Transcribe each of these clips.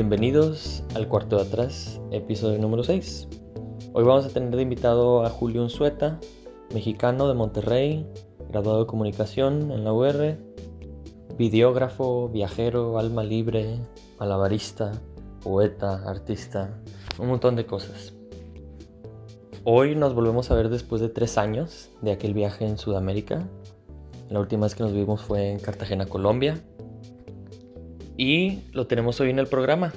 Bienvenidos al cuarto de atrás, episodio número 6. Hoy vamos a tener de invitado a Julio Unzueta, mexicano de Monterrey, graduado de comunicación en la UR, videógrafo, viajero, alma libre, malabarista, poeta, artista, un montón de cosas. Hoy nos volvemos a ver después de tres años de aquel viaje en Sudamérica. La última vez que nos vimos fue en Cartagena, Colombia. Y lo tenemos hoy en el programa,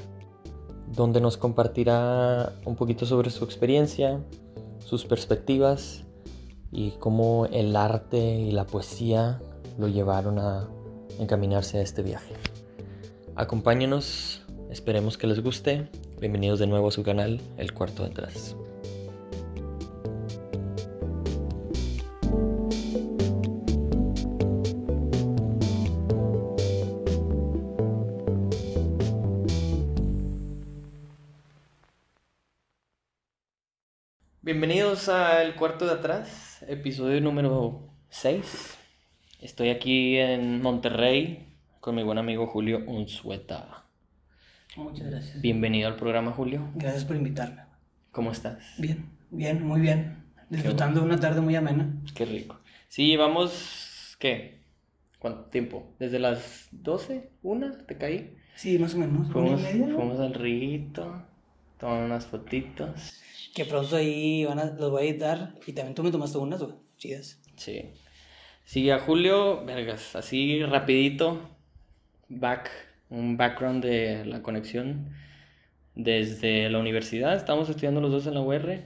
donde nos compartirá un poquito sobre su experiencia, sus perspectivas y cómo el arte y la poesía lo llevaron a encaminarse a este viaje. Acompáñenos, esperemos que les guste. Bienvenidos de nuevo a su canal, El Cuarto Detrás. Bienvenidos al cuarto de atrás, episodio número 6. Estoy aquí en Monterrey con mi buen amigo Julio Unzueta. Muchas gracias. Bienvenido al programa, Julio. Gracias por invitarme. ¿Cómo estás? Bien, bien, muy bien. Disfrutando de una tarde muy amena. Qué rico. Sí, llevamos, ¿qué? ¿Cuánto tiempo? ¿Desde las 12? ¿Una? ¿Te caí? Sí, más o menos. Fuimos, fuimos al rito, tomamos unas fotitos. Que pronto ahí van a, los voy a editar. Y también tú me tomaste unas, güey. Chidas. Sí. Sí, a Julio, vergas, así rapidito, back, un background de la conexión desde la universidad. Estábamos estudiando los dos en la UR,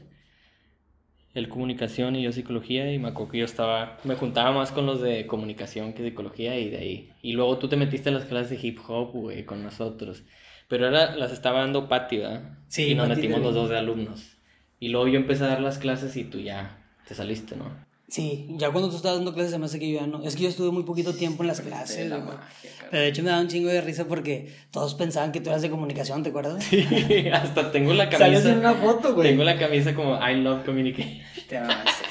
él comunicación y yo psicología, y me acuerdo que yo estaba, me juntaba más con los de comunicación que psicología y de ahí. Y luego tú te metiste en las clases de hip hop, güey, con nosotros. Pero ahora las estaba dando Pati, ¿verdad? Sí, Y nos metimos los dos de alumnos. Y luego yo empecé a dar las clases y tú ya te saliste, ¿no? Sí, ya cuando tú estabas dando clases, se me hace que yo ya no. Es que yo estuve muy poquito tiempo en las clases, la magia. Pero de hecho me daba un chingo de risa porque todos pensaban que tú eras de comunicación, ¿te acuerdas? Sí, hasta tengo la Salió camisa. en una foto, güey. Tengo la camisa como I love communication.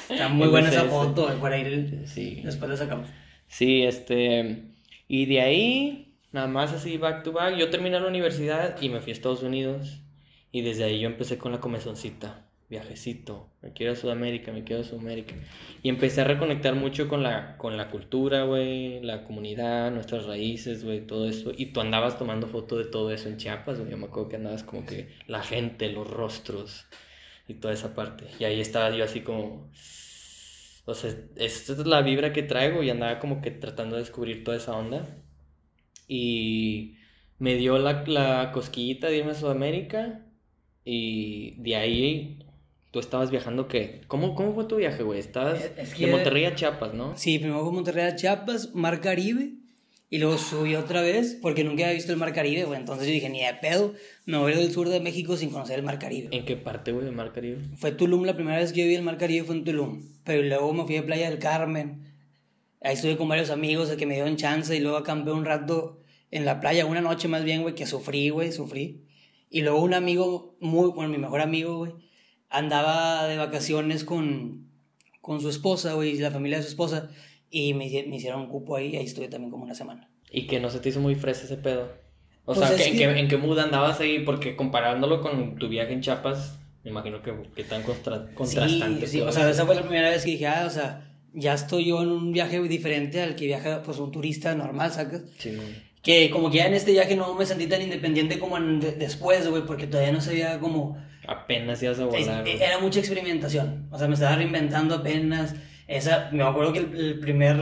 Está muy buena esa foto, güey. Por ahí Sí. después la sacamos. Sí, este. Y de ahí, nada más así back to back. Yo terminé la universidad y me fui a Estados Unidos. Y desde ahí yo empecé con la comezoncita. Viajecito. Me quiero a Sudamérica, me quiero a Sudamérica. Y empecé a reconectar mucho con la, con la cultura, güey. La comunidad, nuestras raíces, güey, todo eso. Y tú andabas tomando foto de todo eso en Chiapas, güey. Yo me acuerdo que andabas como que la gente, los rostros y toda esa parte. Y ahí estaba yo así como. O sea, esta es la vibra que traigo y andaba como que tratando de descubrir toda esa onda. Y me dio la, la cosquillita de irme a Sudamérica. Y de ahí tú estabas viajando, ¿qué? ¿Cómo, cómo fue tu viaje, güey? Estabas Es- es de que- Monterrey a Chiapas, ¿no? Sí, primero fue Monterrey a Chiapas, Mar Caribe, y luego subí otra vez, porque nunca había visto el Mar Caribe, güey. Entonces yo dije, ni de pedo, me voy del sur de México sin conocer el Mar Caribe. ¿En qué parte, güey, de Mar Caribe? Fue Tulum, la primera vez que yo vi el Mar Caribe fue en Tulum. Pero luego me fui a Playa del Carmen. Ahí estuve con varios amigos que me dieron chance y luego acampé un rato en la playa, una noche más bien, güey, que sufrí, güey, sufrí. Y luego un amigo, muy, bueno, mi mejor amigo, güey, andaba de vacaciones con, con su esposa, güey, la familia de su esposa. Y me, me hicieron un cupo ahí y ahí estuve también como una semana. Y que no se te hizo muy fresa ese pedo. O Pues sea, es ¿que- ¿en, que- qué, ¿en qué mood andabas ahí? Porque comparándolo con tu viaje en Chiapas, me imagino que, que tan contra- contrastante. Sí, sí, o sea, esa fue la primera vez que dije, ah, o sea, ya estoy yo en un viaje diferente al que viaja pues un turista normal, ¿sacas? Sí. Que como que ya en este viaje no me sentí tan independiente como en de- después, güey, porque todavía no sabía como... Apenas ibas a es- volar. güey. era mucha experimentación, o sea, me estaba reinventando apenas. Esa, me acuerdo que el, el primer,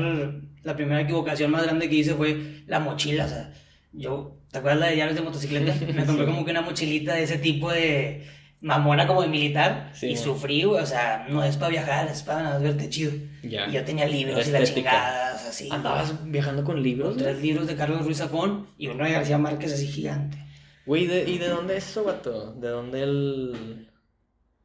la primera equivocación más grande que hice fue la mochila, o sea, yo, ¿te acuerdas la de llaves de motocicleta? Me compré como que una mochilita de ese tipo de mamona como de militar Sí, y sufrí, güey, o sea, no es para viajar, es para nada más verte chido. Ya. Y yo tenía libros y la Estética. chingada, o sea, sí. ¿Andabas viajando con libros? Con tres libros de Carlos Ruiz Zafón y uno de García Márquez así gigante. Güey, ¿de- ¿y de dónde es eso, vato? ¿De dónde el...?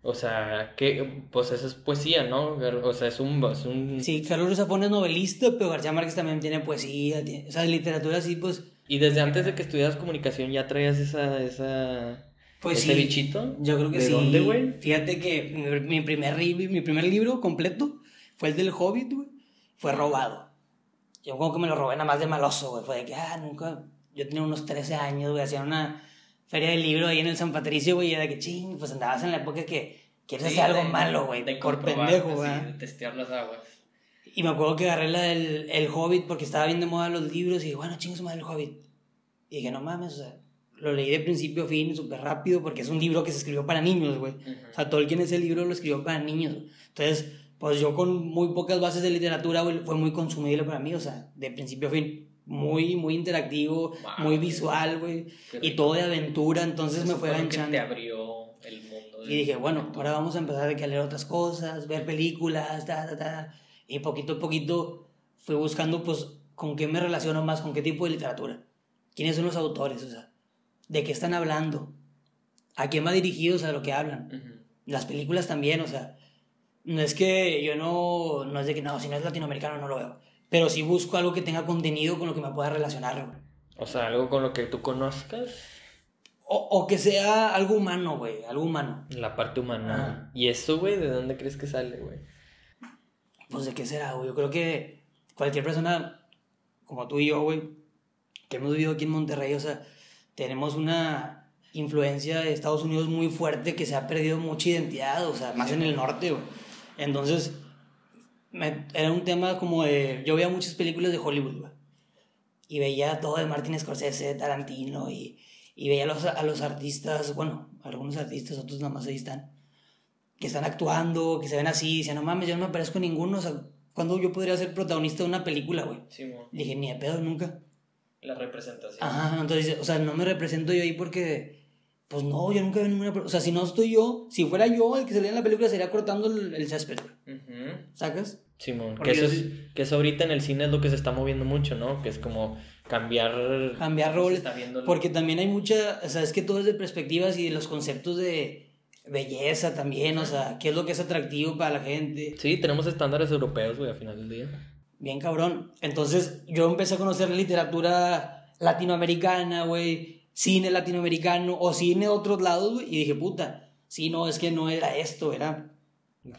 O sea, que pues eso es poesía, ¿no? O sea, es un... Es un... Sí, Carlos Ruiz Zafón es novelista, pero García Márquez también tiene poesía, tiene- o sea, literatura así, pues, Y desde antes de que estudiaras comunicación ya traías esa... esa... pues ¿Ese sí. bichito? Yo creo que ¿De sí. dónde, güey? Fíjate que mi, mi primer, ri- mi primer libro completo fue el del Hobbit, güey. Fue robado. Yo como que me lo robé nada más de maloso, güey. Fue de que, ah, nunca... Yo tenía unos 13 años, güey, hacía una... feria del libro ahí en el San Patricio, güey, y era que ching, pues andabas en la época que quieres hacer algo malo, güey, de por pendejo, güey. de testear las aguas. Y me acuerdo que agarré la del el Hobbit porque estaba bien de moda los libros y dije, bueno, chingue su madre el Hobbit. Y dije, no mames, o sea, lo leí de principio a fin súper rápido porque es un libro que se escribió para niños, güey. O sea, Tolkien ese libro lo escribió para niños. Entonces, pues yo con muy pocas bases de literatura, güey, fue muy consumible para mí, o sea, de principio a fin. Muy, muy interactivo, Wow, muy visual, güey. Y todo de aventura, entonces me fue que te enganchando. abrió el mundo. Y dije, bueno, ahora vamos a empezar a leer otras cosas, ver películas, ta, ta, ta. Y poquito a poquito fui buscando, pues, con qué me relaciono más, con qué tipo de literatura. ¿Quiénes son los autores? O sea, ¿de qué están hablando? ¿A quién va dirigidos a lo que hablan? Las películas también, o sea, no es que yo no, no es de que no, si no es latinoamericano no lo veo. Pero sí busco algo que tenga contenido con lo que me pueda relacionar, güey. O sea, algo con lo que tú conozcas, O, o que sea algo humano, güey, algo humano. la parte humana. ¿Y eso, güey, de dónde crees que sale, güey? Pues de qué será, güey. Yo creo que cualquier persona como tú y yo, güey, que hemos vivido aquí en Monterrey, o sea, tenemos una influencia de Estados Unidos muy fuerte que se ha perdido mucha identidad, o sea, más en el norte, güey. Entonces, me- era un tema como de... Yo veía muchas películas de Hollywood, güey. Y veía todo de Martin Scorsese, Tarantino, y, y veía a los, a los artistas, bueno, algunos artistas, otros nada más ahí están que están actuando, que se ven así, y decían, no mames, yo no me parezco a ninguno, o sea, ¿cuándo yo podría ser protagonista de una película, güey? Sí. Le dije, ni de pedo, nunca. La representación. Ajá, entonces, o sea, no me represento yo ahí porque, pues no, yo nunca veo ninguna, o sea, si no estoy yo, si fuera yo el que salía en la película, sería cortando el, el césped, güey. Ujú. ¿sacas? Simón, que eso, es, sí- que eso ahorita en el cine es lo que se está moviendo mucho, ¿no? Que es como cambiar... Cambiar roles, porque también hay mucha, o sea, es que todo es de perspectivas y de los conceptos de belleza también, o sea, qué es lo que es atractivo para la gente. Sí, tenemos estándares europeos, güey, al final del día. Bien cabrón. Entonces yo empecé a conocer literatura latinoamericana, güey, cine latinoamericano o cine de otros lados, güey, y dije, puta, sí, no, es que no era esto, era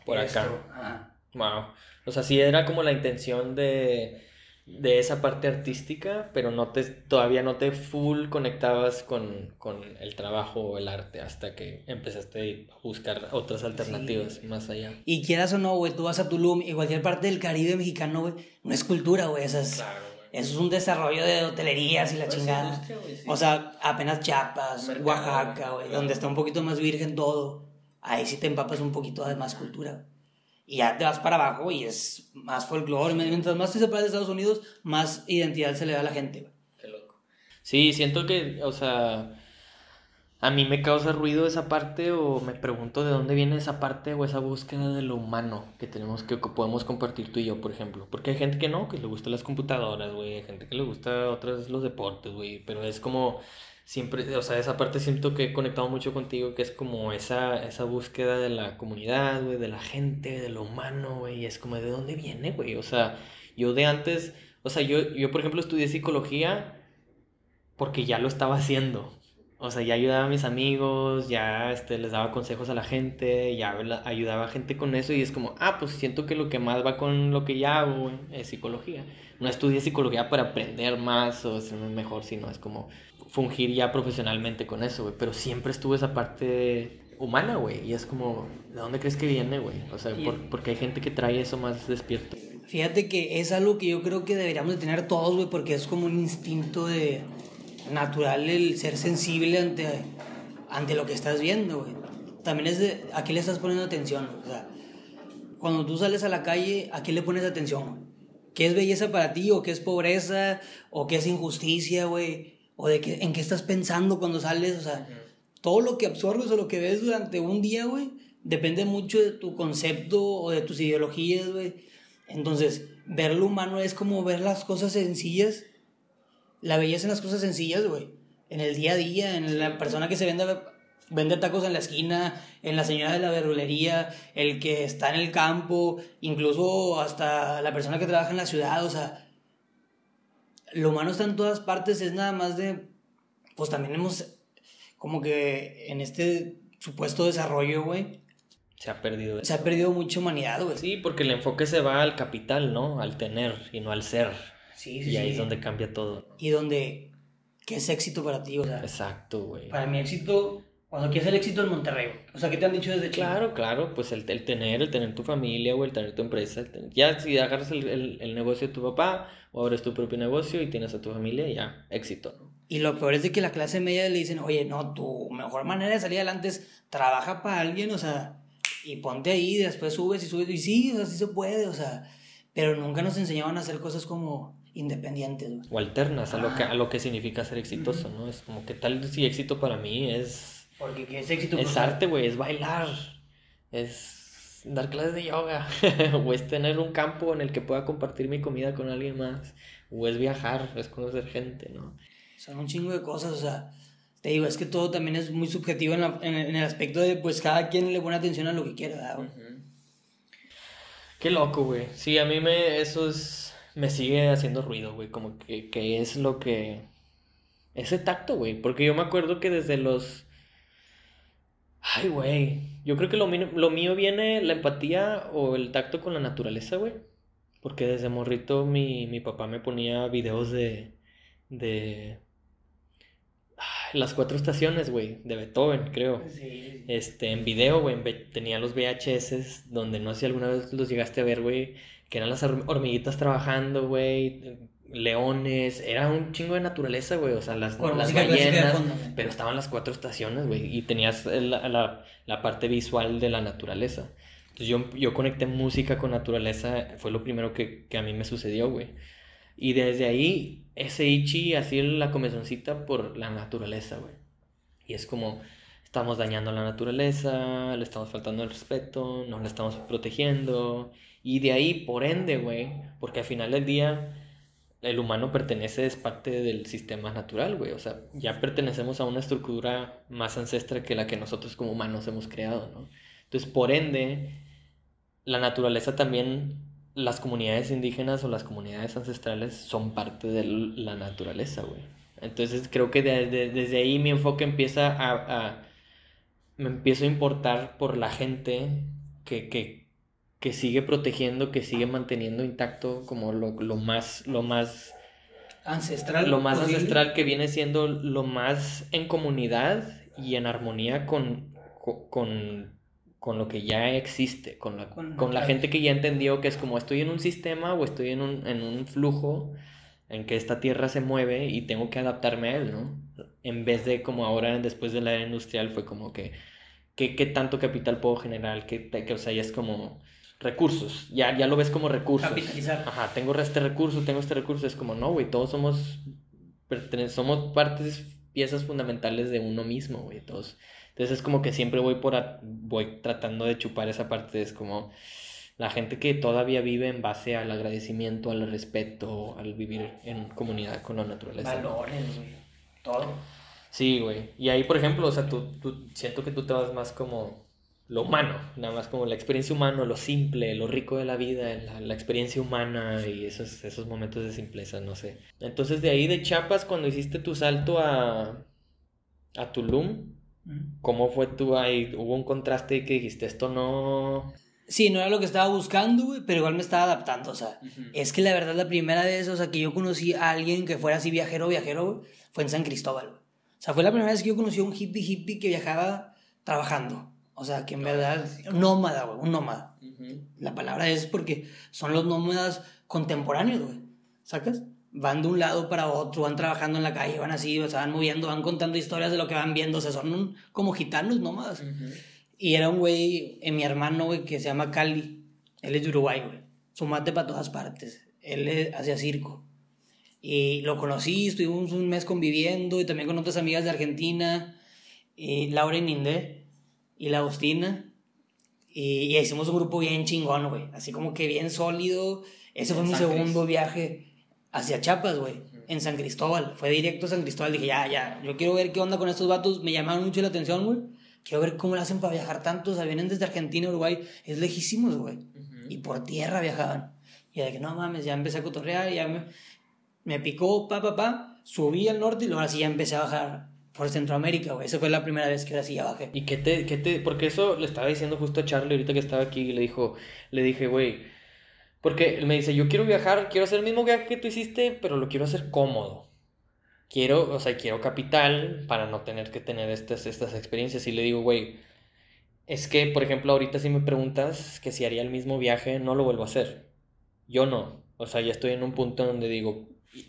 Por esto. acá. Wow. O sea, sí era como la intención de, de esa parte artística, pero no te, todavía no te full conectabas con, con el trabajo o el arte hasta que empezaste a buscar otras alternativas más allá. Y quieras o no, güey, tú vas a Tulum y cualquier parte del Caribe mexicano, güey, no es cultura, güey, eso es, Claro, eso es un desarrollo de hotelerías y la Pues, chingada. sí. O sea, apenas Chiapas, Mercado, Oaxaca, güey, claro. donde está un poquito más virgen todo. Ahí sí te empapas un poquito de más cultura. Y ya te vas para abajo y es más folclore. Mientras más te separas de Estados Unidos, más identidad se le da a la gente, güey. Qué loco. Sí, siento que, o sea, a mí me causa ruido esa parte o me pregunto de dónde viene esa parte o esa búsqueda de lo humano que tenemos que, que podemos compartir tú y yo, por ejemplo. Porque hay gente que no, que le gustan las computadoras, güey, hay gente que le gusta otras los deportes, güey, pero es como siempre, o sea, esa parte siento que he conectado mucho contigo, que es como esa, esa búsqueda de la comunidad, güey, de la gente, de lo humano, güey, es como de dónde viene, güey, o sea, yo de antes, o sea, yo, yo por ejemplo estudié psicología porque ya lo estaba haciendo. O sea, ya ayudaba a mis amigos, ya este, les daba consejos a la gente, ya ayudaba a gente con eso y es como, ah, pues siento que lo que más va con lo que ya hago es psicología. No estudié psicología para aprender más o ser mejor, sino es como fungir ya profesionalmente con eso, güey. Pero siempre estuvo esa parte humana, güey. Y es como, ¿de dónde crees que viene, güey? O sea, por- porque hay gente que trae eso más despierto. Fíjate que es algo que yo creo que deberíamos de tener todos, güey, porque es como un instinto de natural el ser sensible ante, ante lo que estás viendo, güey. También es de a qué le estás poniendo atención, o sea, cuando tú sales a la calle, ¿a qué le pones atención? ¿Qué es belleza para ti? ¿O qué es pobreza? ¿O qué es injusticia, güey? ¿O de qué, en qué estás pensando cuando sales? O sea, todo lo que absorbes o lo que ves durante un día, güey, depende mucho de tu concepto o de tus ideologías, güey. Entonces, ver lo humano es como ver las cosas sencillas, la belleza en las cosas sencillas, güey. En el día a día, en la persona que se vende, vende tacos en la esquina, en la señora de la verdulería, el que está en el campo, incluso hasta la persona que trabaja en la ciudad, o sea, lo humano está en todas partes, es nada más de, pues también hemos, como que en este supuesto desarrollo, güey, Se ha perdido eso. se ha perdido mucha humanidad, güey. Sí, porque el enfoque se va al capital, ¿no? Al tener y no al ser. Sí, sí, Y ahí sí. es donde cambia todo. Y donde ¿qué es éxito para ti? O sea, Exacto, güey. para mí éxito, cuando quieres el éxito en Monterrey. O sea, ¿qué te han dicho desde chico? Claro, claro, pues el, el tener, el tener tu familia, o el tener tu empresa. el tener- Ya si agarras el, el- el negocio de tu papá, o abres tu propio negocio y tienes a tu familia, ya, éxito, ¿no? Y lo peor es de que la clase media le dicen, oye, no, tu mejor manera de salir adelante es trabaja para alguien, o sea, y ponte ahí, y después subes y subes, y sí, o sea, sí se puede, o sea, pero nunca nos enseñaban a hacer cosas como independientes. O alternas a lo que, Ah. a lo que significa ser exitoso, ¿no? Es como que tal si éxito para mí es, Porque ¿qué es éxito? es arte, güey, es bailar, es dar clases de yoga, o es tener un campo en el que pueda compartir mi comida con alguien más, o es viajar, es conocer gente, ¿no? Son un chingo de cosas, o sea, te digo, es que todo también es muy subjetivo en, la- en el, en el aspecto de, pues, cada quien le pone atención a lo que quiera. Qué loco, güey. Sí, a mí me, eso es, me sigue haciendo ruido, güey, como que, que es lo que, ese tacto, güey, porque yo me acuerdo que desde los, ay, güey, yo creo que lo mío, lo mío viene la empatía o el tacto con la naturaleza, güey, porque desde morrito mi, mi papá me ponía videos de, de, ay, las cuatro estaciones, güey, de Beethoven, creo. Sí, Este, en video, güey, tenía los VHS donde no sé si alguna vez los llegaste a ver, güey, que eran las hor- hormiguitas trabajando, güey, leones, era un chingo de naturaleza, güey, o sea, las, Con las ballenas, fondo, pero estaban las cuatro estaciones, güey, y tenías la, la, la parte visual de la naturaleza. Entonces yo, yo conecté música con naturaleza, fue lo primero que, que a mí me sucedió, güey. Y desde ahí, ese Ichi, así la comezoncita por la naturaleza, güey. Y es como, estamos dañando la naturaleza, le estamos faltando el respeto, no la estamos protegiendo. Y de ahí, por ende, güey, porque al final del día, el humano pertenece, es parte del sistema natural, güey. O sea, ya pertenecemos a una estructura más ancestral que la que nosotros como humanos hemos creado, ¿no? Entonces, por ende, la naturaleza también, las comunidades indígenas o las comunidades ancestrales son parte de la naturaleza, güey. Entonces creo que de- desde ahí mi enfoque empieza a, a- Me empiezo a importar por la gente que, que, que sigue protegiendo, que sigue manteniendo intacto como lo, lo más, lo más Ancestral. lo más posible. ancestral que viene siendo lo más en comunidad y en armonía con, co- con, con lo que ya existe, con la, Con- con la gente que ya entendió que es como estoy en un sistema o estoy en un, en un flujo en que esta tierra se mueve y tengo que adaptarme a él, ¿no? En vez de como ahora después de la era industrial fue como que, ¿qué, tanto capital puedo generar? ¿Qué, te- que, o sea, ya es como recursos, ya, ya lo ves como recursos. Capitalizar. Ajá, tengo este recurso, tengo este recurso, es como, no, güey, todos somos, somos partes, piezas fundamentales de uno mismo, güey, todos. Entonces es como que siempre voy por, a- voy tratando de chupar esa parte, es como la gente que todavía vive en base al agradecimiento, al respeto, al vivir en comunidad con la naturaleza. Valores, güey. Todo. Sí, güey. Y ahí, por ejemplo, o sea, tú, tú siento que tú te vas más como lo humano, nada más como la experiencia humana, lo simple, lo rico de la vida, la, la experiencia humana y esos, esos momentos de simpleza, no sé. Entonces, de ahí de Chiapas, cuando hiciste tu salto a, a Tulum, Mm. ¿cómo fue tú ahí? ¿Hubo un contraste que dijiste, esto no... Sí, no era lo que estaba buscando, güey, pero igual me estaba adaptando, o sea. Es que la verdad, la primera vez, o sea, que yo conocí a alguien que fuera así viajero, viajero, fue en San Cristóbal. O sea, fue la primera vez que yo conocí a un hippie, hippie que viajaba trabajando. O sea, que en verdad, nómada, güey, un nómada. La palabra es porque son los nómadas contemporáneos, güey. ¿Sacas? Van de un lado para otro, van trabajando en la calle, van así, o sea, van moviendo, van contando historias de lo que van viendo, o sea, son un- como gitanos nómadas. Y era un güey, eh, mi hermano, güey, que se llama Cali. Él es de Uruguay, güey. Su mate para todas partes. Él hacía circo. Y lo conocí, estuvimos un mes conviviendo y también con otras amigas de Argentina, y Laura y Nindé y la Agustina. Y, y hicimos un grupo bien chingón, güey. Así como que bien sólido. Ese fue mi San segundo Cris. viaje hacia Chiapas, güey. En San Cristóbal. Fue directo a San Cristóbal. Dije, ya, ya. Yo quiero ver qué onda con estos vatos. Me llamaron mucho la atención, güey. Quiero ver cómo lo hacen para viajar tanto. O sea, vienen desde Argentina, Uruguay. Es lejísimos, güey. Y por tierra viajaban. Y de que no mames, ya empecé a cotorrear. Ya me, me picó, pa, pa, pa. Subí al norte y luego ahora sí ya empecé a bajar por Centroamérica, güey. Esa fue la primera vez que ahora sí ya bajé. ¿Y qué te, qué te, porque eso le estaba diciendo justo a Charlie ahorita que estaba aquí y le dijo, le dije, güey, porque él me dice, yo quiero viajar, quiero hacer el mismo viaje que tú hiciste, pero lo quiero hacer cómodo. quiero, o sea, quiero capital para no tener que tener estas, estas experiencias. Y le digo, güey, es que, por ejemplo, ahorita si me preguntas que si haría el mismo viaje, no lo vuelvo a hacer. Yo no. O sea, ya estoy en un punto donde digo,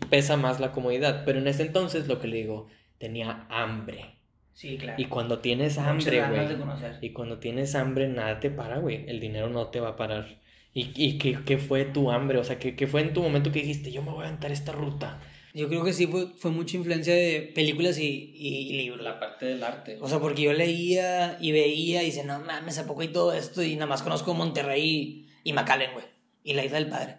pesa más la comodidad. Pero en ese entonces lo que le digo, tenía hambre. Sí, claro. Y cuando tienes hambre, güey. Y cuando tienes hambre, nada te para, güey. El dinero no te va a parar. ¿Y, y qué, qué fue tu hambre? O sea, ¿qué, qué fue en tu momento que dijiste, yo me voy a aventar esta ruta? Yo creo que sí fue, fue mucha influencia de películas y, y, y libros. parte del arte. O sea, porque yo leía y veía y dice, no mames, ¿a poco hay todo esto? Y nada más conozco Monterrey y, y McAllen, güey. Y la isla del padre.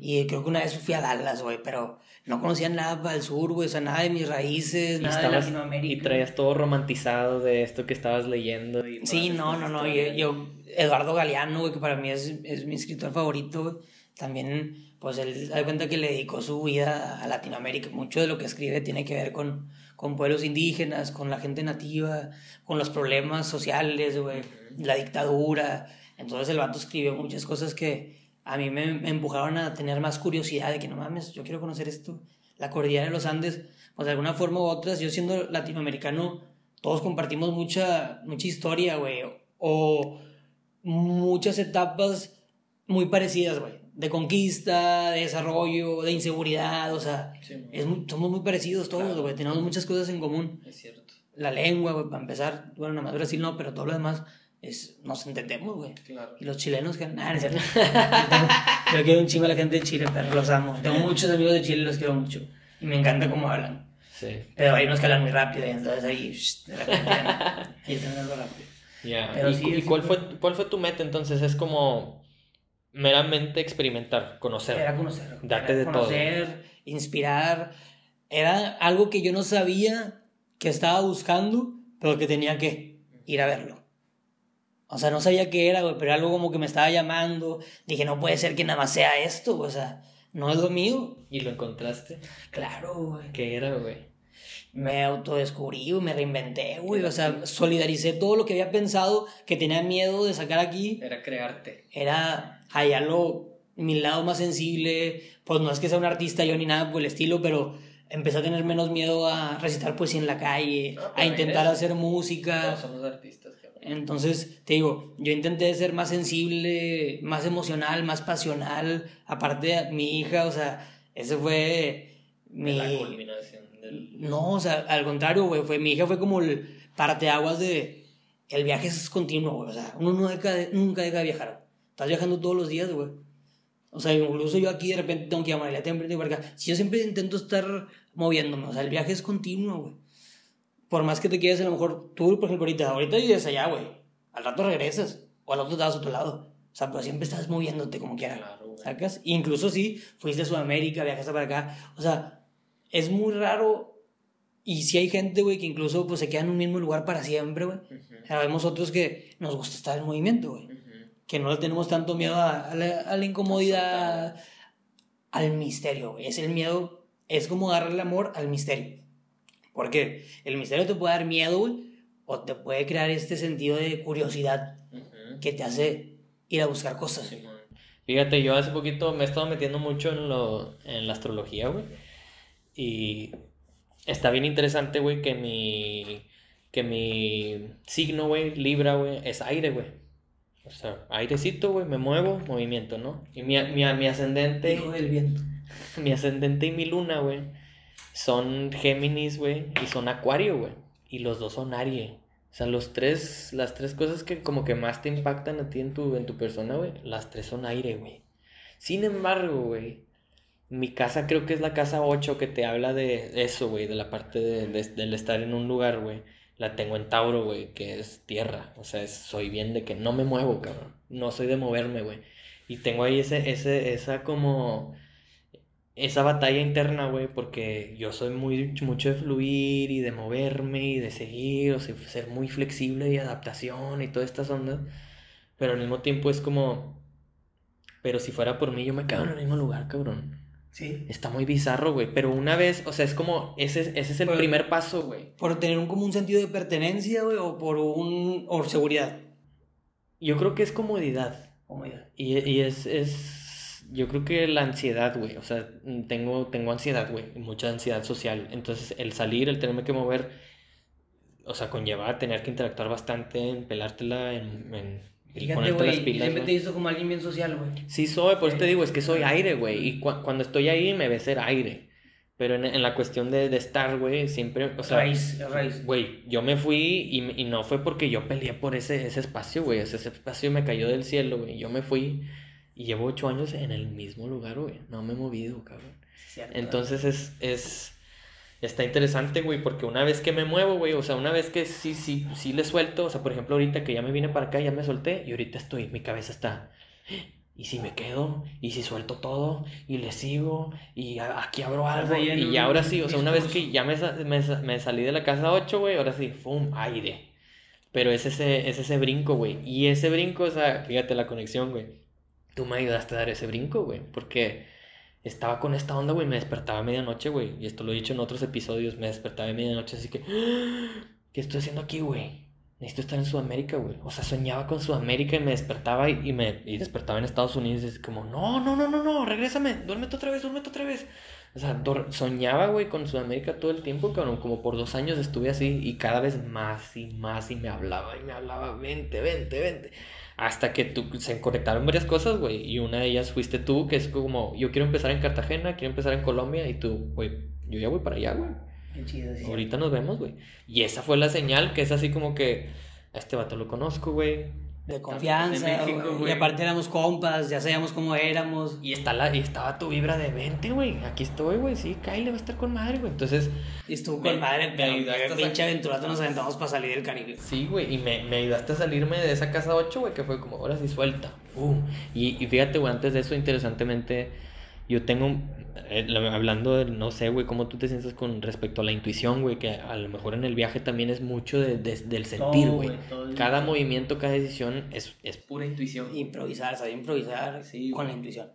Y creo que una vez fui a Dallas, güey, pero no conocía nada para el sur, güey. O sea, nada de mis raíces, Y, nada de estabas- Latinoamérica. y traías todo romantizado de esto que estabas leyendo. Y Sí, no, no, no. Yo, yo- Eduardo Galeano, güey, que para mí es, es mi escritor favorito, güey. También, pues él da cuenta que le dedicó su vida a Latinoamérica. Mucho de lo que escribe tiene que ver con, con pueblos indígenas, con la gente nativa, con los problemas sociales, güey, la dictadura. Entonces el vato escribió muchas cosas que a mí me, me empujaron a tener más curiosidad de que no mames, yo quiero conocer esto. La cordillera de los Andes, pues de alguna forma u otra, yo siendo latinoamericano, todos compartimos mucha, mucha historia, güey, o muchas etapas muy parecidas, güey, de conquista, de desarrollo, de inseguridad, o sea, Sí, es muy- somos muy parecidos todos, Claro. güey, tenemos muchas cosas en común. Es cierto. La lengua, güey, para empezar, bueno, nada más Brasil no, pero todo lo demás es, nos entendemos, güey. Claro. Y los chilenos que... No es cierto. Yo quiero un chingo a la gente de Chile, pero los amo. Tengo muchos amigos de Chile, los quiero mucho. Y me encanta cómo hablan. Sí. Pero hay unos que hablan muy rápido, y entonces ahí, shh, de repente, ahí tengo algo rápido. Ya. Pero ¿Y, sí, y cuál, fue- cuál fue tu meta entonces? Es como meramente experimentar, conocer. Era conocer. Darte era de todo. conocer, inspirar. Era algo que yo no sabía que estaba buscando, pero que tenía que ir a verlo. O sea, no sabía qué era, güey, pero algo como que me estaba llamando. Dije, no puede ser que nada más sea esto, o sea, no es lo mío. ¿Y lo encontraste? Claro, güey. ¿Qué era, güey? Me autodescubrí, me reinventé, güey. O sea, solidaricé todo lo que había pensado que tenía miedo de sacar aquí. Era crearte. Era hallarlo, mi lado más sensible. Pues no es que sea un artista yo ni nada por el estilo, pero empecé a tener menos miedo a recitar poesía en la calle, No, a intentar eres- hacer música. somos artistas. Entonces, te digo, yo intenté ser más sensible, más emocional, más pasional. Aparte de mi hija, o sea, ese fue mi... La culminación del... No, o sea, al contrario, güey, fue, mi hija fue como el parteaguas de... El viaje es continuo, güey, o sea, uno no deja de- nunca deja de viajar. Estás viajando todos los días, güey. O sea, incluso yo aquí de repente tengo que llamar a tiempo para acá. Si yo siempre intento estar moviéndome, o sea, el viaje es continuo, güey. Por más que te quedes, a lo mejor, tú, por ejemplo, ahorita, ahorita vives allá, güey. Al rato regresas, o al otro te vas a otro lado. O sea, pero siempre estás moviéndote como quiera. Claro. ¿Sacas? Incluso si fuiste a Sudamérica, viajaste para acá. O sea, es muy raro. Y si hay gente, güey, que incluso pues, se queda en un mismo lugar para siempre, güey. Ujú, Sabemos otros que nos gusta estar en movimiento, güey. ujú. Que no le tenemos tanto miedo a, a la, a la incomodidad, al misterio, güey. Es el miedo, es como agarrarle amor al misterio. Porque el misterio te puede dar miedo, güey, o te puede crear este sentido de curiosidad que te hace ir a buscar cosas. Fíjate, yo hace poquito me he estado metiendo mucho en, lo, en la astrología, güey. Y está bien interesante, güey, que mi, que mi signo, güey, Libra, güey, es aire, güey. O sea, airecito, güey, me muevo, movimiento, ¿no? Y mi, mi, mi ascendente, Hijo del viento. mi ascendente y mi luna, güey, son Géminis, güey, y son Acuario, güey. Y los dos son Aries. O sea, los tres, las tres cosas que como que más te impactan a ti en tu, en tu persona, güey, las tres son aire, güey. Sin embargo, güey, mi casa creo que es la casa 8 que te habla de eso, güey, de la parte de, de- del estar en un lugar, güey. La tengo en Tauro, güey, que es tierra. O sea, es- soy bien de que no me muevo, cabrón. No soy de moverme, güey. Y tengo ahí ese, ese, esa como esa batalla interna, güey, porque yo soy muy mucho de fluir y de moverme y de seguir, o sea, ser muy flexible y adaptación y todas estas ondas, pero al mismo tiempo es como, pero si fuera por mí yo me quedo en el mismo lugar, cabrón. Sí. Está muy bizarro, güey, pero una vez, o sea, es como, ese, ese es el Pero- primer paso, güey. Por tener un, como un sentido de pertenencia, güey, o por un. o seguridad. Yo creo que es comodidad. Comodidad. Y, y es, es yo creo que la ansiedad, güey. O sea, tengo, tengo ansiedad, güey. Mucha ansiedad social. Entonces, el salir, el tenerme que mover, o sea, conlleva tener que interactuar bastante, en pelártela, en, en Fíjate, ponerte las güey, siempre te visto como alguien bien social, güey. Sí soy, por eso te digo, es que soy aire, güey. Y cu- cuando estoy ahí me ve ser aire. Pero en, en la cuestión de, de estar, güey, siempre, o sea, raíz, raíz. güey, yo me fui y, y no fue porque yo peleé por ese, ese espacio, güey. Ese, ese espacio me cayó del cielo, güey. Yo me fui y llevo ocho años en el mismo lugar, güey. No me he movido, cabrón. Cierto. Entonces es, es, está interesante, güey, porque una vez que me muevo, güey, o sea, una vez que sí, sí, sí le suelto, o sea, por ejemplo, ahorita que ya me vine para acá, ya me solté, y ahorita estoy, mi cabeza está, ¿y si me quedo? ¿Y si suelto todo? ¿Y le sigo? ¿Y aquí abro algo? ahí Y ya ahora sí, o sea, una vez que ya me, me, me salí de la casa 8, güey, ahora sí, ¡fum! Aire. Pero es ese, es ese brinco, güey. Y ese brinco, o sea, fíjate la conexión, güey. Tú me ayudaste a dar ese brinco, güey. Porque estaba con esta onda, güey. Me despertaba a medianoche, güey. Y esto lo he dicho en otros episodios. Me despertaba a medianoche, así que. "Ah, ¿Qué estoy haciendo aquí, güey? Necesito estar en Sudamérica, güey. O sea, soñaba con Sudamérica y me despertaba y, me y despertaba en Estados Unidos. Es como, no, no, no, no, no, regrésame. Duérmete otra vez, duérmete otra vez. O sea, soñaba, güey, con Sudamérica todo el tiempo, cabrón. Como por dos años estuve así y cada vez más y más y me hablaba y me hablaba, vente, vente, vente. Hasta que tú, se conectaron varias cosas, güey. Y una de ellas fuiste tú, que es como, yo quiero empezar en Cartagena, quiero empezar en Colombia. Y tú, güey, yo ya voy para allá, güey. Qué chido, sí. Ahorita nos vemos, güey. Y esa fue la señal, que es así como que, a este vato lo conozco, güey. De confianza, De México, güey. güey. Y aparte éramos compas, ya sabíamos cómo éramos. Y, está la, y estaba tu vibra de vente, güey. Aquí estoy, güey. Sí, Kyle va a estar con madre, güey. Entonces, Y estuvo Me- con madre, me pero ayudaste pinche aventurazo nos aventamos para salir del Caribe. sí, güey. Y me, me ayudaste a salirme de esa casa 8, güey, que fue como, ahora sí suelta. Pum. Y, y fíjate, güey, antes de eso, interesantemente, yo tengo, eh, la- hablando de, no sé, güey, cómo tú te sientes con respecto a la intuición, güey, que a lo mejor en el viaje también es mucho de- de- del sentir, güey. todo Cada movimiento, cada decisión es, es pura intuición. Improvisar, saber improvisar Sí, con la intuición.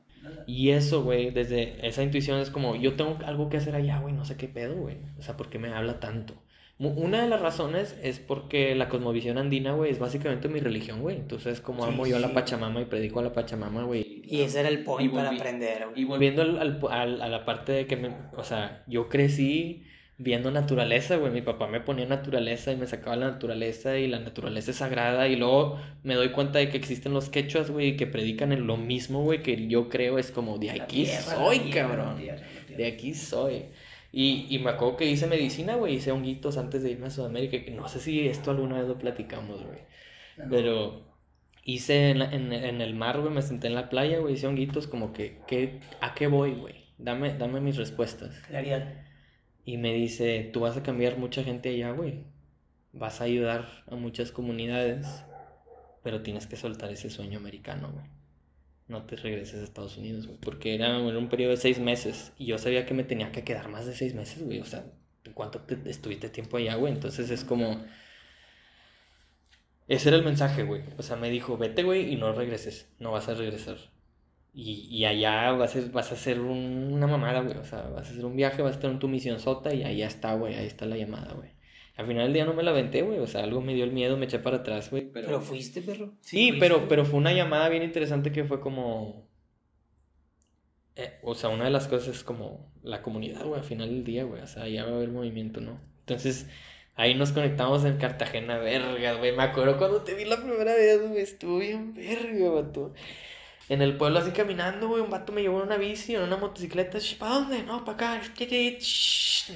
Y eso, güey, desde esa intuición es como, yo tengo algo que hacer allá, güey, no sé qué pedo, güey. O sea, ¿por qué me habla tanto? Una de las razones es porque la cosmovisión andina, güey, es básicamente mi religión, güey. Entonces, como Sí, amo yo a la. Pachamama y predico a la Pachamama, güey. Y ese era el point Y para aprender, güey. Y volviendo al, al- al- a la parte de que me, o sea, yo crecí viendo naturaleza, güey. Mi papá me ponía naturaleza y me sacaba la naturaleza y la naturaleza es sagrada. Y luego me doy cuenta de que existen los quechuas, güey, que predican en lo mismo, güey, que yo creo es como de aquí tierra, soy, tierra, cabrón. tierra, tierra. De aquí soy. Y, y me acuerdo que hice medicina, güey, hice honguitos antes de irme a Sudamérica, que no sé si esto alguna vez lo platicamos, güey. Pero hice en, la- en, en el mar, güey, me senté en la playa, güey, hice honguitos como que, ¿qué, ¿a qué voy, güey? Dame, dame mis respuestas. Claridad. Y me dice, tú vas a cambiar mucha gente allá, güey. Vas a ayudar a muchas comunidades, pero tienes que soltar ese sueño americano, güey. No te regreses a Estados Unidos, güey. Porque era, era un periodo de seis meses y yo sabía que me tenía que quedar más de seis meses, güey. O sea, ¿en cuánto te- estuviste tiempo allá, güey? Entonces es como... Ese era el mensaje, güey. O sea, me dijo, vete, güey, y no regreses. No vas a regresar. Y, y allá vas a, vas a hacer un- una mamada, güey. O sea, vas a hacer un viaje, vas a estar en tu misión sota y ahí está, güey. Ahí está la llamada, güey. Al final del día no me la aventé, güey. O sea, algo me dio el miedo, me eché para atrás, güey. Pero... Pero fuiste, perro. Sí, Fuiste. pero, pero fue una llamada bien interesante que fue como... eh, o sea, una de las cosas es como la comunidad, güey, al final del día, güey. O sea, ya va a haber movimiento, ¿no? Entonces, ahí nos conectamos en Cartagena, verga, güey. Me acuerdo cuando te vi la primera vez, güey. Estuvo bien verga, vato. En el pueblo así caminando, güey, un vato me llevó en una bici, en una motocicleta, ¿para dónde? No, para acá.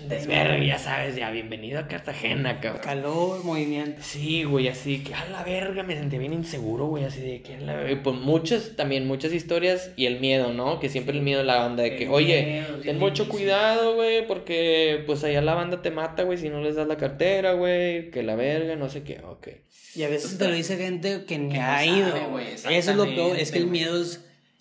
Desverga, ya sabes, ya bienvenido a Cartagena, cabrón. Calor, movimiento. Sí, güey, así que a la verga me sentí bien inseguro, güey, así de que a la verga. Pues muchas, también muchas historias y el miedo, ¿no? Que siempre el miedo de la banda, de que, El oye, miedo, sí, ten mucho sí. cuidado, güey, porque pues allá la banda te mata, güey, si no les das la cartera, güey, que la verga, no sé qué, ok. Y a veces te lo dice gente que ni Que no ha sabe, ido. güey. Eso es lo peor, es que el miedo es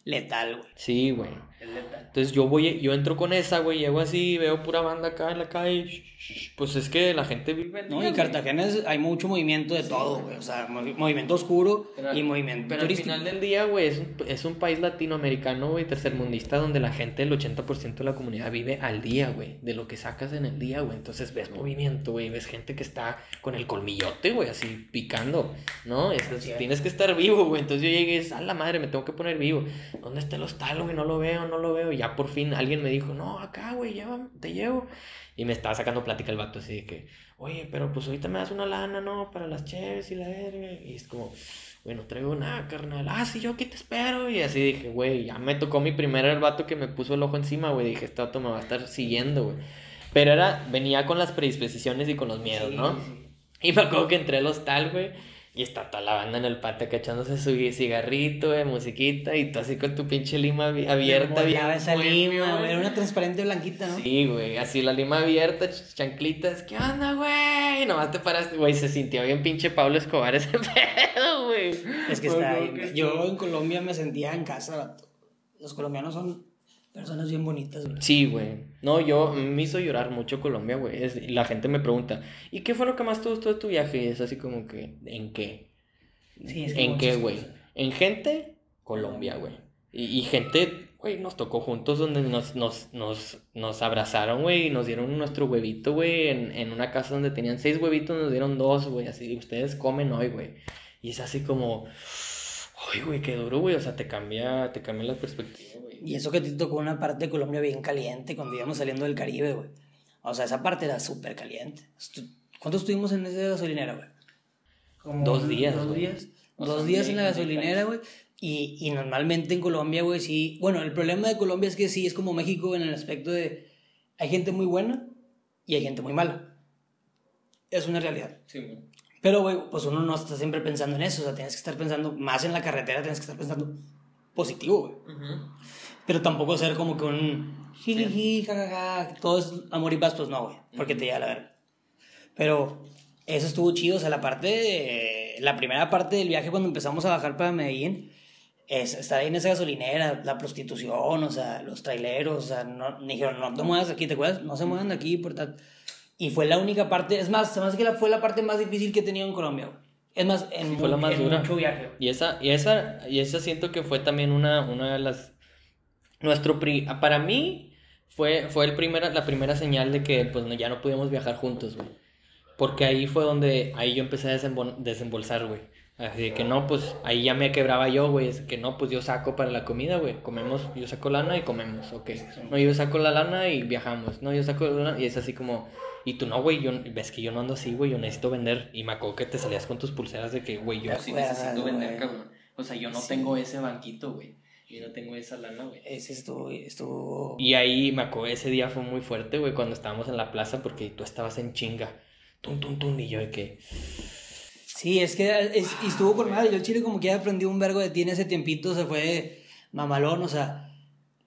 letal, güey. Sí, güey. Entonces yo voy, yo entro con esa, güey, llego así, veo pura banda acá en la calle. Pues es que la gente vive. No, en Cartagena es- hay mucho movimiento de todo, güey. O sea, movi- movimiento oscuro Pero- y movimiento Pero al turístico. final del día, güey, es un, es un país latinoamericano, güey, tercermundista, donde la gente, el 80% de la comunidad vive al día, güey, de lo que sacas en el día, güey. Entonces ves movimiento, güey, ves gente que está con el colmillote, güey, así picando, ¿no? Es- tienes que estar vivo, güey. Entonces yo llegué, a la madre, me tengo que poner vivo. ¿Dónde está el hostal, güey? No lo veo, no lo veo. Y ya por fin alguien me dijo, no, acá, güey, te llevo. Y me estaba sacando plática el vato así de que, oye, pero pues ahorita me das una lana, ¿no? Para las cheves y la verga. Y es como, bueno, traigo nada, carnal. Ah, sí, yo aquí te espero. Y así dije, güey, ya me tocó mi primer el vato que me puso el ojo encima, güey. Dije, este vato me va a estar siguiendo, güey. Pero era, venía con las predisposiciones y con los miedos, Sí, ¿no? sí. Y me acuerdo que entré al hostal, güey. Y está toda la banda en el patio cachándose su cigarrito, güey, musiquita. Y tú así con tu pinche lima abi- abierta. bien esa lima, güey. Era una transparente blanquita, ¿no? Sí, güey, así la lima abierta, ch- chanclitas, ¿qué onda, güey? Y nomás te paraste, güey, se sintió bien pinche Pablo Escobar ese pedo, güey. Es que está que Yo en Colombia me sentía en casa. Los colombianos son personas bien bonitas, güey. Sí, güey. No, yo me hizo llorar mucho Colombia, güey. Es- la gente me pregunta, ¿y qué fue lo que más te gustó de tu viaje? Y es así como que, ¿en qué? Sí, es que ¿En qué, güey? En gente, Colombia, güey. Y, y gente, güey, nos tocó juntos donde nos, nos, nos, nos abrazaron, güey, y nos dieron nuestro huevito, güey, en, en una casa donde tenían seis huevitos, nos dieron dos, güey, así, ustedes comen hoy, güey. Y es así como, ay, güey, qué duro, güey, o sea, te cambia, te cambia la perspectiva. Y eso que te tocó una parte de Colombia bien caliente cuando íbamos saliendo del Caribe, güey. O sea, esa parte era súper caliente. ¿Cuánto estuvimos en esa gasolinera, güey? Como Dos días, Dos güey. días. O Dos sea, días en la gasolinera, güey. Y, y normalmente en Colombia, güey, sí. Bueno, el problema de Colombia es que sí es como México en el aspecto de. Hay gente muy buena y hay gente muy mala. Es una realidad. Sí, güey. Pero, güey, pues uno no está siempre pensando en eso. O sea, tienes que estar pensando más en la carretera, tienes que estar pensando positivo, güey. Pero tampoco ser como que un jijiji, jajaja, todo es amor y paz, pues no, güey, porque te llega a la verga. Pero eso estuvo chido, o sea, la parte, de- la primera parte del viaje cuando empezamos a bajar para Medellín, es estar ahí en esa gasolinera, la prostitución, o sea, los traileros, o sea, no, me dijeron, no te muevas aquí, ¿te acuerdas? No se muevan de aquí, por tal. Y fue la única parte, es más, se me hace que la, fue la parte más difícil que he tenido en Colombia, güey. Es más, en, fue la más en dura. mucho viaje, güey. Y esa, y esa, y esa siento que fue también una, una de las, nuestro, pri- para mí, fue, fue el primera, la primera señal de que, pues, no- ya no podíamos viajar juntos, güey. Porque ahí fue donde, ahí yo empecé a desembol- desembolsar, güey. Así de que no, pues, ahí ya me quebraba yo, güey. Es que no, pues, yo saco para la comida, güey. Comemos, yo saco lana y comemos, ok. No, yo saco la lana y viajamos. No, yo saco la lana y es así como... Y tú no, güey, yo, ves que yo no ando así, güey, yo necesito vender. Y me acuerdo que te salías con tus pulseras de que, güey, yo ¿Te sí necesito vender, cabrón. O sea, yo no Sí. tengo ese banquito, güey. Yo no tengo esa lana, güey. Ese estuvo, estuvo... Y ahí me acuerdo, ese día fue muy fuerte, güey, cuando estábamos en la plaza porque tú estabas en chinga. Tum, tum, tum, y yo de que... Sí, es que es- y estuvo con madre. Yo el chile como que ya aprendí un vergo de ti en ese tiempito, se fue mamalón, o sea,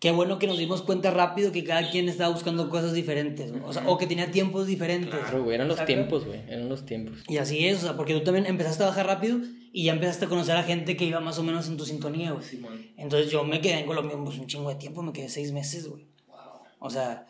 qué bueno que nos dimos cuenta rápido que cada quien estaba buscando cosas diferentes, güey, o sea, o que tenía tiempos diferentes. Claro, güey, eran los ¿Saca? tiempos, güey, eran los tiempos. Y así es, o sea, porque tú también empezaste a bajar rápido y ya empezaste a conocer a gente que iba más o menos en tu sintonía, güey. Simón. Entonces yo me quedé en Colombia pues, un chingo de tiempo, me quedé seis meses, güey. O sea,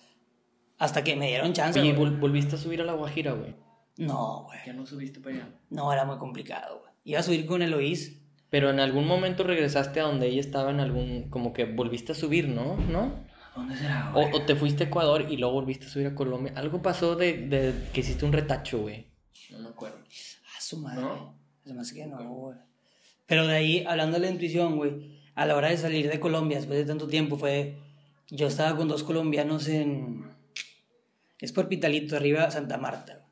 hasta que me dieron chance. Vol- volviste a subir a la Guajira, güey. No, güey. Ya no subiste para allá. No, era muy complicado, güey. Iba a subir con Eloís. Pero en algún momento regresaste a donde ella estaba en algún... Como que volviste a subir, ¿no? ¿No? ¿Dónde será, O, o te fuiste a Ecuador y luego volviste a subir a Colombia. Algo pasó de, de que hiciste un retacho, güey. No me acuerdo. A su madre. ¿No? Que no, güey. Pero de ahí, hablando de la intuición, güey, a la hora de salir de Colombia, después de tanto tiempo, fue. Yo estaba con dos colombianos en. Es por Pitalito, arriba Santa Marta.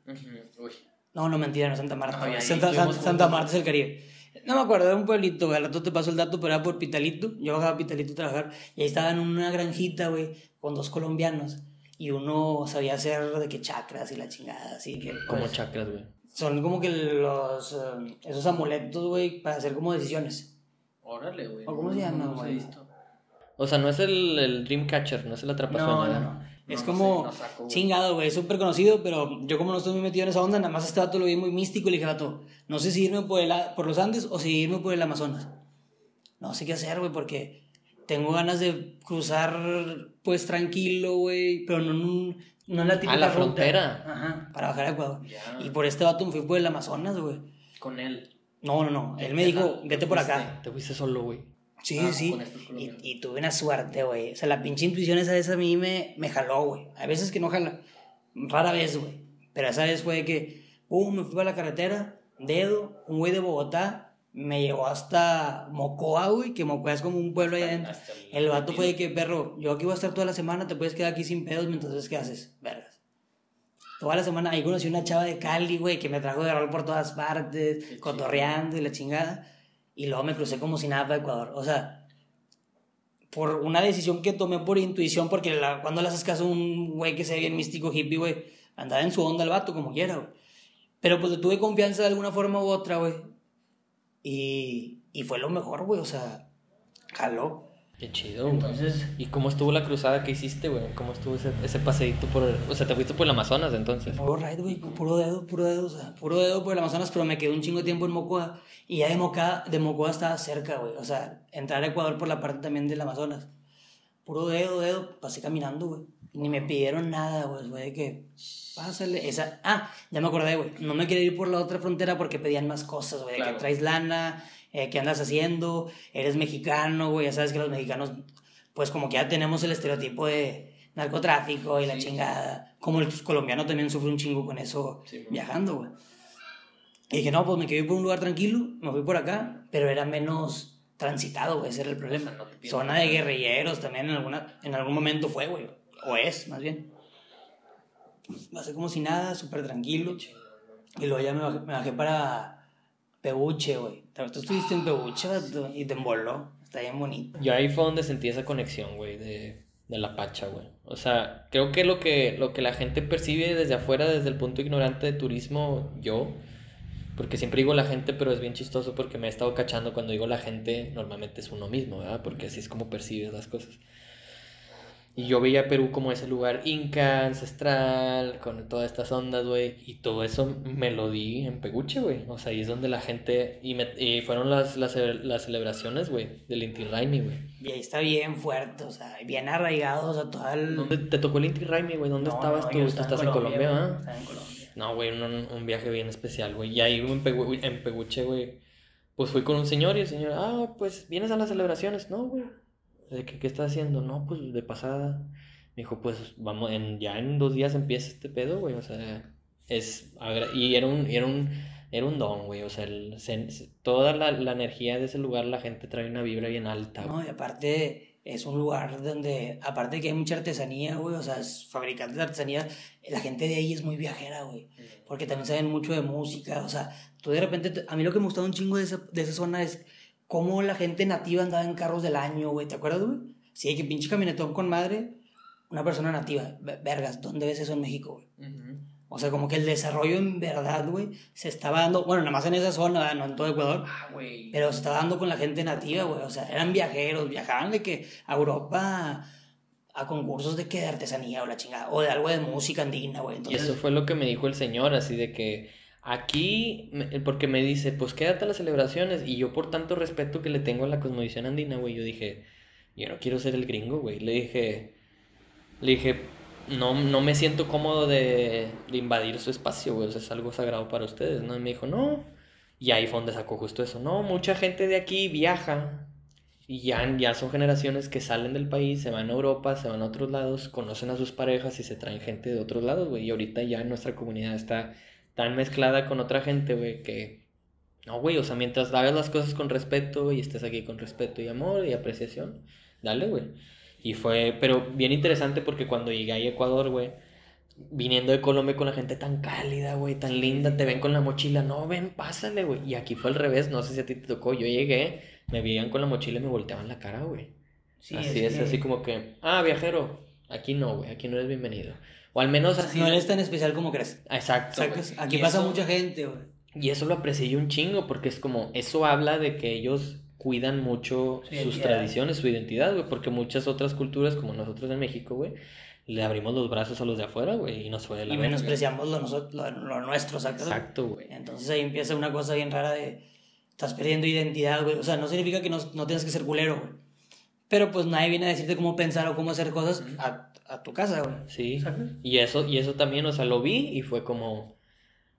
Uy. No, no, mentira, no Santa Marta. No, Santa, Santa. Marta es el Caribe. No me acuerdo, era un pueblito, güey. Al rato te paso el dato, pero era por Pitalito. Yo bajaba a Pitalito a trabajar. Y ahí estaba en una granjita, güey, con dos colombianos. Y uno sabía hacer de que chakras y la chingada, así que. Como pues, chakras, güey. son como que los. eh, esos amuletos, güey, para hacer como decisiones. Órale, güey. ¿O cómo se llama, güey? O sea, no es el, el Dreamcatcher, no es el No, atrapasueños. no, no. Es no como sé, no saco, güey. chingado, güey, es súper conocido, pero yo como no estoy muy metido en esa onda, nada más este vato lo vi muy místico y le dije, vato, no sé si irme por, el, por los Andes o si irme por el Amazonas. No sé qué hacer, güey, porque tengo ganas de cruzar, pues tranquilo, güey, pero no, no en la típica la ruta. frontera. Ajá, para bajar a Ecuador. Y por este vato me fui por el Amazonas, güey. Con él. No, no, no. Él me dijo, vete por acá. Te fuiste solo, güey. Sí, Ah, sí. Y, y tuve una suerte, güey. O sea, la pinche intuición esa vez a mí me, me jaló, güey. A veces que no jala. Rara vez, güey. Pero esa vez fue que, pum, me fui a la carretera, dedo, un güey de Bogotá, me llevó hasta Mocoa, güey, que Mocoa es como un pueblo allá adentro. El- vato fue de que, perro, yo aquí voy a estar toda la semana, te puedes quedar aquí sin pedos mientras ves qué haces, vergas. Toda la semana, ahí conocí una chava de Cali, güey, que me trajo de rol por todas partes, cotorreando y la chingada. Y luego me crucé como si nada para Ecuador. O sea, por una decisión que tomé por intuición, porque la- cuando le haces caso a un güey que se ve bien místico hippie, güey, andaba en su onda el vato, como quiera, güey. Pero pues le tuve confianza de alguna forma u otra, güey. Y, y fue lo mejor, güey, o sea, jaló. Qué chido, güey. Entonces, ¿Y cómo estuvo la cruzada que hiciste, güey? ¿Cómo estuvo ese, ese paseíto por el... O sea, te fuiste por el Amazonas, entonces. puro güey, puro dedo, puro dedo, o sea, puro dedo por el Amazonas, pero me quedé un chingo de tiempo en Mocoa. Y ya de Mocoa, de Mocoa estaba cerca, güey, o sea, entrar a Ecuador por la parte también del Amazonas. Puro dedo, dedo, pasé caminando, güey. Ni me pidieron nada, güey, de que, pásale, esa... Ah, ya me acordé, güey, no me quería ir por la otra frontera porque pedían más cosas, güey, Claro. que traes lana, eh, qué andas haciendo, eres mexicano, güey, ya sabes que los mexicanos, pues como que ya tenemos el estereotipo de narcotráfico y la Sí. chingada. Como el colombiano también sufre un chingo con eso Sí, viajando, güey. Y dije, no, pues me quedé por un lugar tranquilo, me fui por acá, pero era menos transitado, güey, ese era el problema. O sea, no Zona de guerrilleros también en, alguna, en algún momento fue, güey. O es, más bien. Pasé como si nada, súper tranquilo. Y luego ya me bajé, me bajé para Pebuche, güey. Tú estuviste en Pebuche vato, y te emboló. Está bien bonito. Yo ahí fue donde sentí esa conexión, güey, de, de la pacha, güey. O sea, creo que lo, que lo que la gente percibe desde afuera, desde el punto ignorante de turismo, yo, porque siempre digo la gente, pero es bien chistoso porque me he estado cachando cuando digo la gente, normalmente es uno mismo, ¿verdad? Porque así es como percibes las cosas. Y yo veía Perú como ese lugar inca, ancestral, con todas estas ondas, güey. Y todo eso me lo di en Peguche, güey. O sea, ahí es donde la gente... Y, me- y fueron las, las, las celebraciones, güey, del Inti Raimi, güey. Y ahí está bien fuerte, o sea, bien arraigado, o sea, todo el... ¿Dónde te tocó el Inti Raimi, güey? ¿Dónde No, estabas no, tú? yo Tú estaba estás en Colombia. ¿ah? Estaba en Colombia. No, güey, un, un viaje bien especial, güey. Y ahí en, Pegu- en Peguche, güey, pues fui con un señor y el señor, ah, pues, ¿vienes a las celebraciones? No, güey. ¿De qué, qué estás haciendo? No, pues, de pasada. Me dijo, pues, vamos, en, ya en dos días empieza este pedo, güey. O sea, es... Y era un, era un, era un don, güey. O sea, el- se- se- toda la, la energía de ese lugar, la gente trae una vibra bien alta, güey. No, y aparte es un lugar donde, aparte de que hay mucha artesanía, güey, o sea, es fabricantes de artesanía, la gente de ahí es muy viajera, güey, porque también saben mucho de música, o sea, tú de repente, te- a mí lo que me gustaba un chingo de esa, de esa zona es cómo la gente nativa andaba en carros del año, güey, ¿te acuerdas, güey? Sí, que pinche camionetón con madre, una persona nativa, Ve- vergas, ¿dónde ves eso en México, güey? O sea, como que el desarrollo en verdad, güey, se estaba dando, bueno, nada más en esa zona, no en todo Ecuador, Ah, güey. pero se estaba dando con la gente nativa, güey. O sea, eran viajeros, viajaban de que a Europa a concursos de que de artesanía o la chingada, o de algo de música andina, güey. Y eso fue lo que me dijo el señor, así de que aquí, porque me dice, pues quédate a las celebraciones, y yo por tanto respeto que le tengo a la cosmovisión andina, güey, yo dije, yo no quiero ser el gringo, güey, le dije, le dije, no, no me siento cómodo de, de invadir su espacio, güey, o sea, es algo sagrado para ustedes, ¿no? Y me dijo, no, y ahí fue donde sacó justo eso, no, mucha gente de aquí viaja, y ya, ya son generaciones que salen del país, se van a Europa, se van a otros lados, conocen a sus parejas y se traen gente de otros lados, güey. Y ahorita ya nuestra comunidad está tan mezclada con otra gente, güey, que... No, güey, o sea, mientras hagas las cosas con respeto y estés aquí con respeto y amor y apreciación, dale, güey. Y fue, pero bien interesante porque cuando llegué ahí a Ecuador, güey, viniendo de Colombia con la gente tan cálida, güey, tan linda, te ven con la mochila, no, ven, pásale, güey. Y aquí fue al revés, no sé si a ti te tocó, yo llegué, me veían con la mochila y me volteaban la cara, güey. sí, así es, que así como que, ah, viajero, aquí no, güey, aquí no eres bienvenido. O al menos así. No eres tan especial como crees. Exacto. Aquí Y pasa eso- mucha gente, güey. Y eso lo aprecié yo un chingo, porque es como, eso habla de que ellos cuidan mucho Su sus tradiciones, su identidad, güey, porque muchas otras culturas, como nosotros en México, güey, le abrimos los brazos a los de afuera, güey, y nos fue de la Y menospreciamos lo, lo nuestro, ¿sacas? Exacto, güey. Entonces ahí empieza una cosa bien rara de... Estás perdiendo identidad, güey. O sea, no significa que no, no tengas que ser culero, güey. Pero pues nadie viene a decirte cómo pensar o cómo hacer cosas a, a tu casa, güey. Sí. Y eso, y eso también, o sea, lo vi y fue como,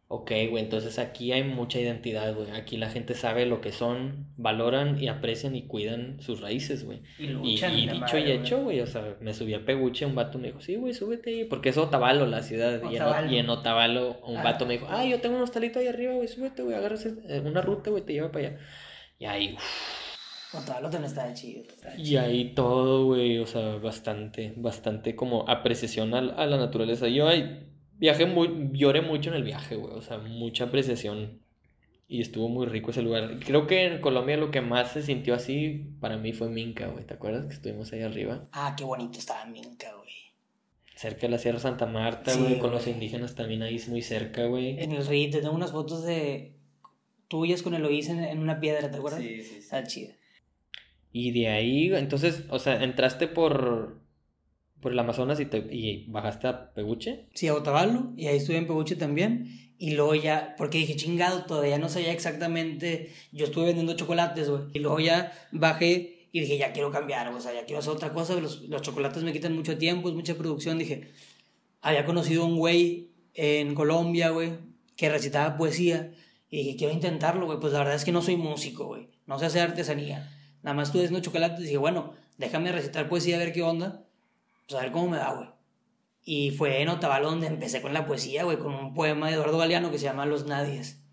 ok, güey, entonces aquí hay mucha identidad, güey. Aquí la gente sabe lo que son, valoran y aprecian y cuidan sus raíces, güey. Y Y, luchan. y la dicho madre, y hecho, güey, o sea, me subí a Peguche, un vato me dijo, sí, güey, súbete ahí, porque es Otavalo la ciudad. Y en, Otavalo. y en Otavalo un Ah. vato me dijo, ah, yo tengo un hostalito ahí arriba, güey, súbete, güey, agarras eh, una ruta, güey, te lleva para allá. Y ahí, también está chido. y ahí todo, güey, o sea, bastante, bastante como apreciación a, a la naturaleza. Yo ahí viajé muy, lloré mucho en el viaje, güey, o sea, mucha apreciación. Y estuvo muy rico ese lugar. Creo que en Colombia lo que más se sintió así para mí fue Minca, güey. ¿Te acuerdas que estuvimos ahí arriba? Ah, qué bonito estaba Minca, güey. Cerca de la Sierra Santa Marta, Sí, güey, con los indígenas también ahí muy cerca, güey. En el río tengo unas fotos de tuyas con Eloís en, en una piedra, ¿te acuerdas? Sí, sí, sí. Está chida. Y de ahí, entonces, o sea, entraste por, por el Amazonas y, te, y bajaste a Peguche. Sí, a Otavalo, y ahí estuve en Peguche también. Y luego ya, porque dije, chingado, todavía no sabía exactamente. Yo estuve vendiendo chocolates, güey. Y luego ya bajé y dije, ya quiero cambiar, o sea, ya quiero hacer otra cosa. Los, los chocolates me quitan mucho tiempo, es mucha producción. Dije, había conocido un güey en Colombia, güey, que recitaba poesía. Y dije, quiero intentarlo, güey. Pues la verdad es que no soy músico, güey. No sé hacer artesanía. Nada más estuve haciendo chocolates y dije, bueno, déjame recitar poesía a ver qué onda. Pues a ver cómo me da, güey. Y fue en Otavalo donde empecé con la poesía, güey, con un poema de Eduardo Galeano que se llama Los Nadies.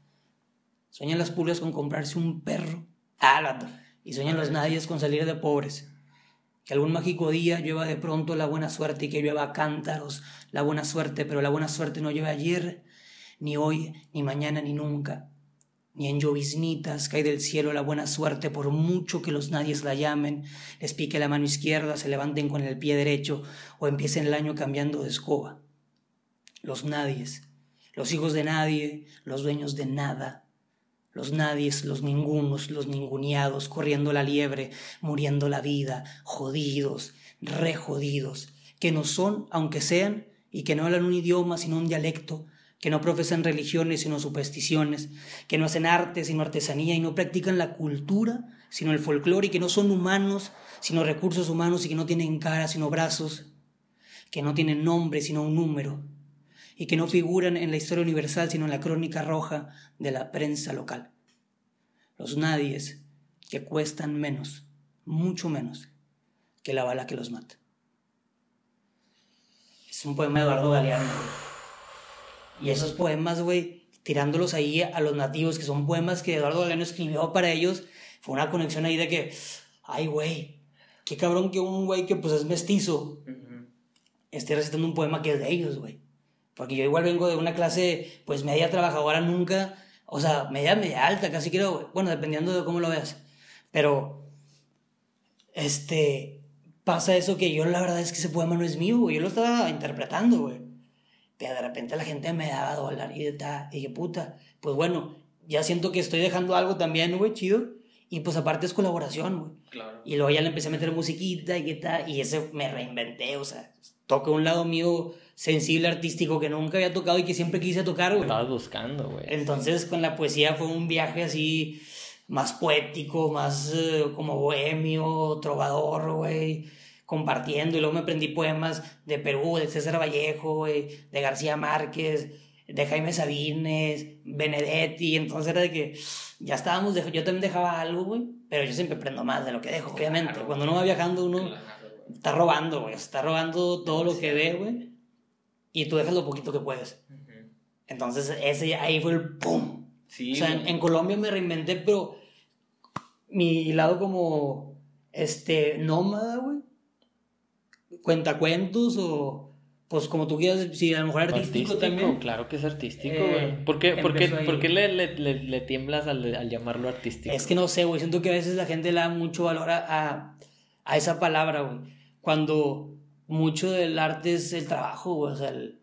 Sueñan las pulgas con comprarse un perro. Ah. Y sueñan los nadies con salir de pobres. Que algún mágico día llueva de pronto la buena suerte y que llueva cántaros la buena suerte, pero la buena suerte no llueve ayer, ni hoy, ni mañana, ni nunca. Ni en lloviznitas cae del cielo la buena suerte, por mucho que los nadies la llamen, les pique la mano izquierda, se levanten con el pie derecho o empiecen el año cambiando de escoba. Los nadies, los hijos de nadie, los dueños de nada, los nadies, los ningunos, los ninguneados, corriendo la liebre, muriendo la vida, jodidos, re jodidos, que no son, aunque sean, y que no hablan un idioma sino un dialecto, que no profesan religiones sino supersticiones, que no hacen arte sino artesanía y no practican la cultura sino el folclore y que no son humanos sino recursos humanos y que no tienen cara sino brazos, que no tienen nombre sino un número y que no figuran en la historia universal sino en la crónica roja de la prensa local. Los nadies que cuestan menos, mucho menos, que la bala que los mata. Es un poema de Eduardo Galeano. Y esos poemas, güey, tirándolos ahí a los nativos, que son poemas que Eduardo Galeano escribió para ellos, fue una conexión ahí de que, ay, güey, qué cabrón que un güey que pues es mestizo esté recitando un poema que es de ellos, güey. Porque yo igual vengo de una clase, pues media trabajadora nunca, o sea, media, media alta, casi güey. bueno, dependiendo de cómo lo veas. Pero, este, pasa eso que yo la verdad es que ese poema no es mío, güey. Yo lo estaba interpretando, güey. Pero de repente la gente me daba dólar y, ta, y dije, puta, pues bueno, ya siento que estoy dejando algo también, güey, chido. Y pues aparte es colaboración, güey. Claro. Y luego ya le empecé a meter musiquita y qué tal. Y ese me reinventé, o sea, toqué un lado mío sensible, artístico que nunca había tocado y que siempre quise tocar, güey. Estabas buscando, güey. Entonces con la poesía fue un viaje así más poético, más eh, como bohemio, trovador, güey, compartiendo. Y luego me aprendí poemas de Perú, de César Vallejo, güey, de García Márquez, de Jaime Sabines, Benedetti. Entonces era de que ya estábamos, dej- yo también dejaba algo, güey, pero yo siempre aprendo más de lo que dejo, obviamente. Claro, Cuando uno va viajando, uno Claro, está robando, güey, está robando todo lo que ve, güey, y tú dejas lo poquito que puedes. Ujú. Entonces ese ahí fue el pum. Sí, O sea, en, en Colombia me reinventé, pero mi lado como este nómada, güey. Cuentacuentos o pues como tú quieras, si a lo mejor artístico, también. claro que es artístico, Eh, güey. ¿Por qué, por qué- por le, le, le, le tiemblas al, al llamarlo artístico? Es que no sé, güey, siento que a veces la gente le da mucho valor a, a, a esa palabra, güey. Cuando mucho del arte es el trabajo, güey, o sea, el,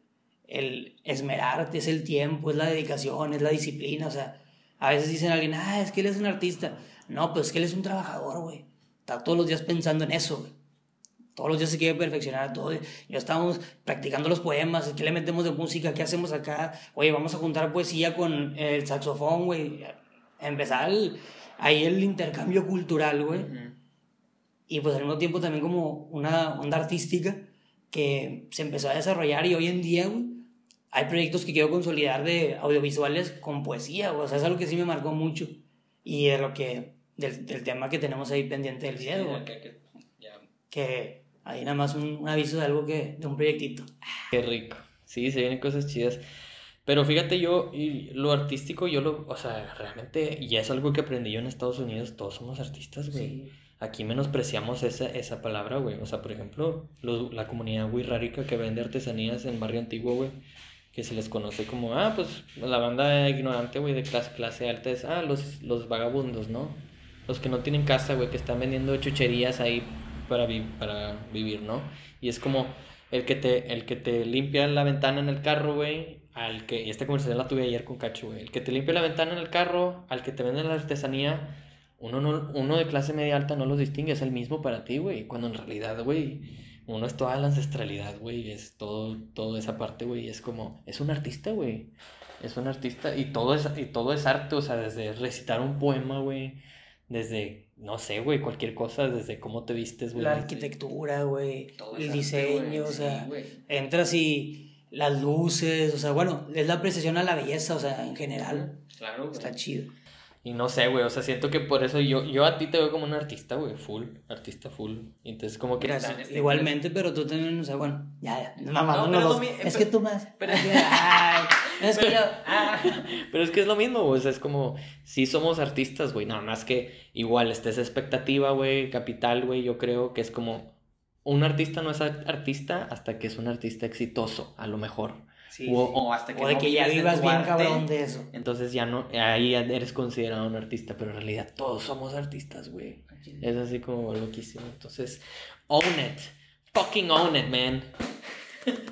el esmerarte, es el tiempo, es la dedicación, es la disciplina, o sea, a veces dicen a alguien, ah, es que él es un artista. No, pues es que él es un trabajador, güey. Está todos los días pensando en eso, güey. Todos los días se quiere perfeccionar todo. Ya estamos practicando los poemas, ¿qué le metemos de música? ¿Qué hacemos acá? Oye, vamos a juntar poesía con el saxofón, güey. Empezar el- ahí el intercambio cultural, güey. Ujú. y pues al mismo tiempo también como una onda artística que se empezó a desarrollar y hoy en día, güey, hay proyectos que quiero consolidar de audiovisuales con poesía, güey. O sea, es algo que sí me marcó mucho. Y de lo que, del, del tema que tenemos ahí pendiente del video, güey. que, que- ya. Que hay nada más un, un aviso de algo que, de un proyectito. Qué rico. Sí, se vienen cosas chidas. Pero fíjate, yo, y lo artístico, yo lo, o sea, realmente, y es algo que aprendí yo en Estados Unidos, todos somos artistas, güey. Aquí menospreciamos esa, esa palabra, güey. O sea, por ejemplo, lo- la comunidad wixárika que vende artesanías en Barrio Antiguo, güey. Que se les conoce como, ah, pues la banda ignorante, güey, de clase, clase alta es, ah, los, los vagabundos, ¿no? Los que no tienen casa, güey, que están vendiendo chucherías ahí para, vi- para vivir, ¿no? Y es como el que te, el que te limpia la ventana en el carro, güey, al que, esta conversación la tuve ayer con Cacho, güey, el que te limpia la ventana en el carro, al que te vende la artesanía, uno, no, uno de clase media alta no los distingue, es el mismo para ti, güey, cuando en realidad, güey, uno es toda la ancestralidad, güey, es todo, toda esa parte, güey, es como, es un artista, güey, es un artista y todo es, y todo es arte, o sea, desde recitar un poema, güey, desde, no sé, güey, cualquier cosa, desde cómo te vistes, güey. La arquitectura, güey. El diseño, o sea. entras y las luces, o sea, bueno, es la apreciación a la belleza, o sea, en general. Claro, güey. Está chido. Y no sé, güey, o sea, siento que por eso yo, yo a ti te veo como un artista, güey, full, artista full. Y Entonces, como que... Gracias. Este- Igualmente, pero tú también, o sea, bueno, ya, ya, mamá, No, no, los- mi- es pero- que tú más. pero- ay, es que yo, Ah, pero es que es lo mismo, güey, o sea, es como, sí somos artistas, güey, nada más que igual está esa expectativa, güey, capital, güey, yo creo que es como, un artista no es ar- artista hasta que es un artista exitoso, a lo mejor. Sí, o, sí. o hasta que o de no que ya vivas bien arte, cabrón de eso. Entonces ya no, ahí eres considerado un artista, pero en realidad todos somos artistas, güey. Es así como loquísimo. Entonces, own it. Fucking own it, man.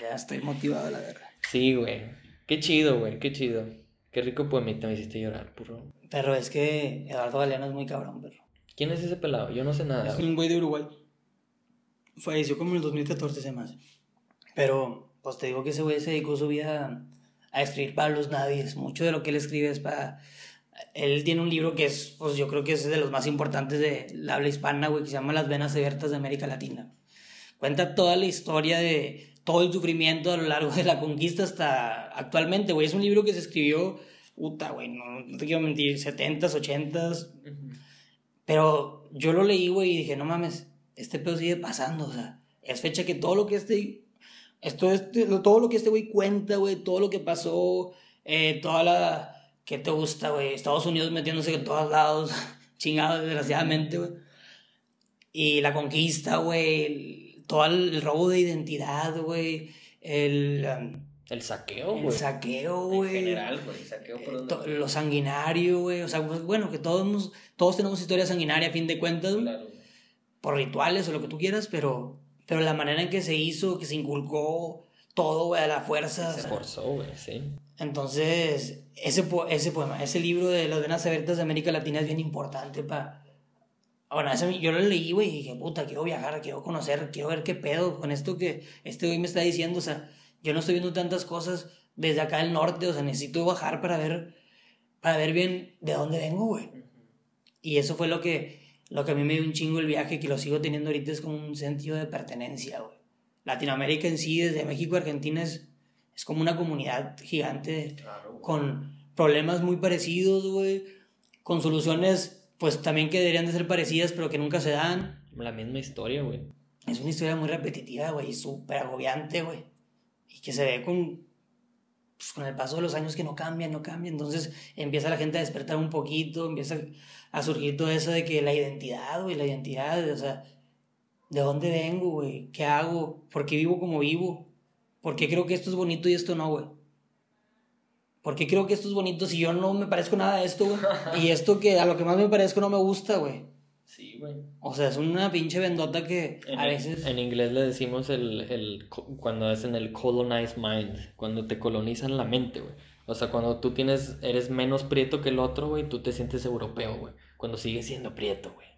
Ya estoy motivado, la verdad. Sí, güey. Qué chido, güey. Qué chido. Qué rico poemita me hiciste llorar, puro. Pero es que Eduardo Galeano es muy cabrón, perro. ¿Quién es ese pelado? Yo no sé nada. Es un güey de Uruguay. Falleció como en el 2014, se más. Pero, pues te digo que ese güey se dedicó su vida a, a escribir para los nadies. Mucho de lo que él escribe es para. Él tiene un libro que es, pues yo creo que es de los más importantes de la habla hispana, güey, que se llama Las Venas Abiertas de América Latina. Cuenta toda la historia de todo el sufrimiento a lo largo de la conquista hasta actualmente, güey. Es un libro que se escribió, puta, güey, no, no te quiero mentir, 70s, 80s, Ujú. pero yo lo leí, güey, y dije, no mames, este pedo sigue pasando, o sea, es fecha que todo lo que este, esto, este, todo lo que este güey cuenta, güey, todo lo que pasó, eh, toda la, ¿qué te gusta, güey? Estados Unidos metiéndose en todos lados, chingado, desgraciadamente, güey. Y la conquista, güey, todo el, el robo de identidad, güey, el, um, El saqueo, el güey. saqueo, En güey. general, güey. Saqueo por Eh, donde- to- lo sanguinario, güey. O sea, pues, bueno, que todos, hemos- todos tenemos historia sanguinaria a fin de cuentas, güey, Claro, güey. por rituales o lo que tú quieras, pero, pero la manera en que se hizo, que se inculcó todo, güey, a la fuerza. o Se sea, forzó, güey, sí. entonces, ese poema, ese libro de las venas abiertas de América Latina es bien importante para... Bueno, ese- yo lo leí, güey, y dije, puta, quiero viajar, quiero conocer, quiero ver qué pedo con esto que este güey me está diciendo. O sea, yo no estoy viendo tantas cosas desde acá del norte, o sea, necesito bajar para ver, para ver bien de dónde vengo, güey. Y eso fue lo que, lo que a mí me dio un chingo el viaje, que lo sigo teniendo ahorita, es como un sentido de pertenencia, güey. Latinoamérica en sí, desde México a Argentina, es, es como una comunidad gigante Claro, con problemas muy parecidos, güey, con soluciones, pues también que deberían de ser parecidas, pero que nunca se dan. La misma historia, güey. Es una historia muy repetitiva, güey, y súper agobiante, güey. Y que se ve con, pues, con el paso de los años que no cambia, no cambia. Entonces empieza la gente a despertar un poquito, empieza a surgir todo eso de que la identidad, güey, la identidad, o sea, ¿de dónde vengo, güey? ¿Qué hago? ¿Por qué vivo como vivo? ¿Por qué creo que esto es bonito y esto no, güey? ¿Por qué creo que esto es bonito si yo no me parezco nada a esto, güey? Y esto que a lo que más me parezco no me gusta, güey. Sí, güey. O sea, es una pinche vendota que En, a veces... en inglés le decimos el, el cuando es en el colonized mind, cuando te colonizan la mente, güey. O sea, cuando tú tienes, eres menos prieto que el otro, güey, tú te sientes europeo, güey. Cuando sigues siendo prieto, güey.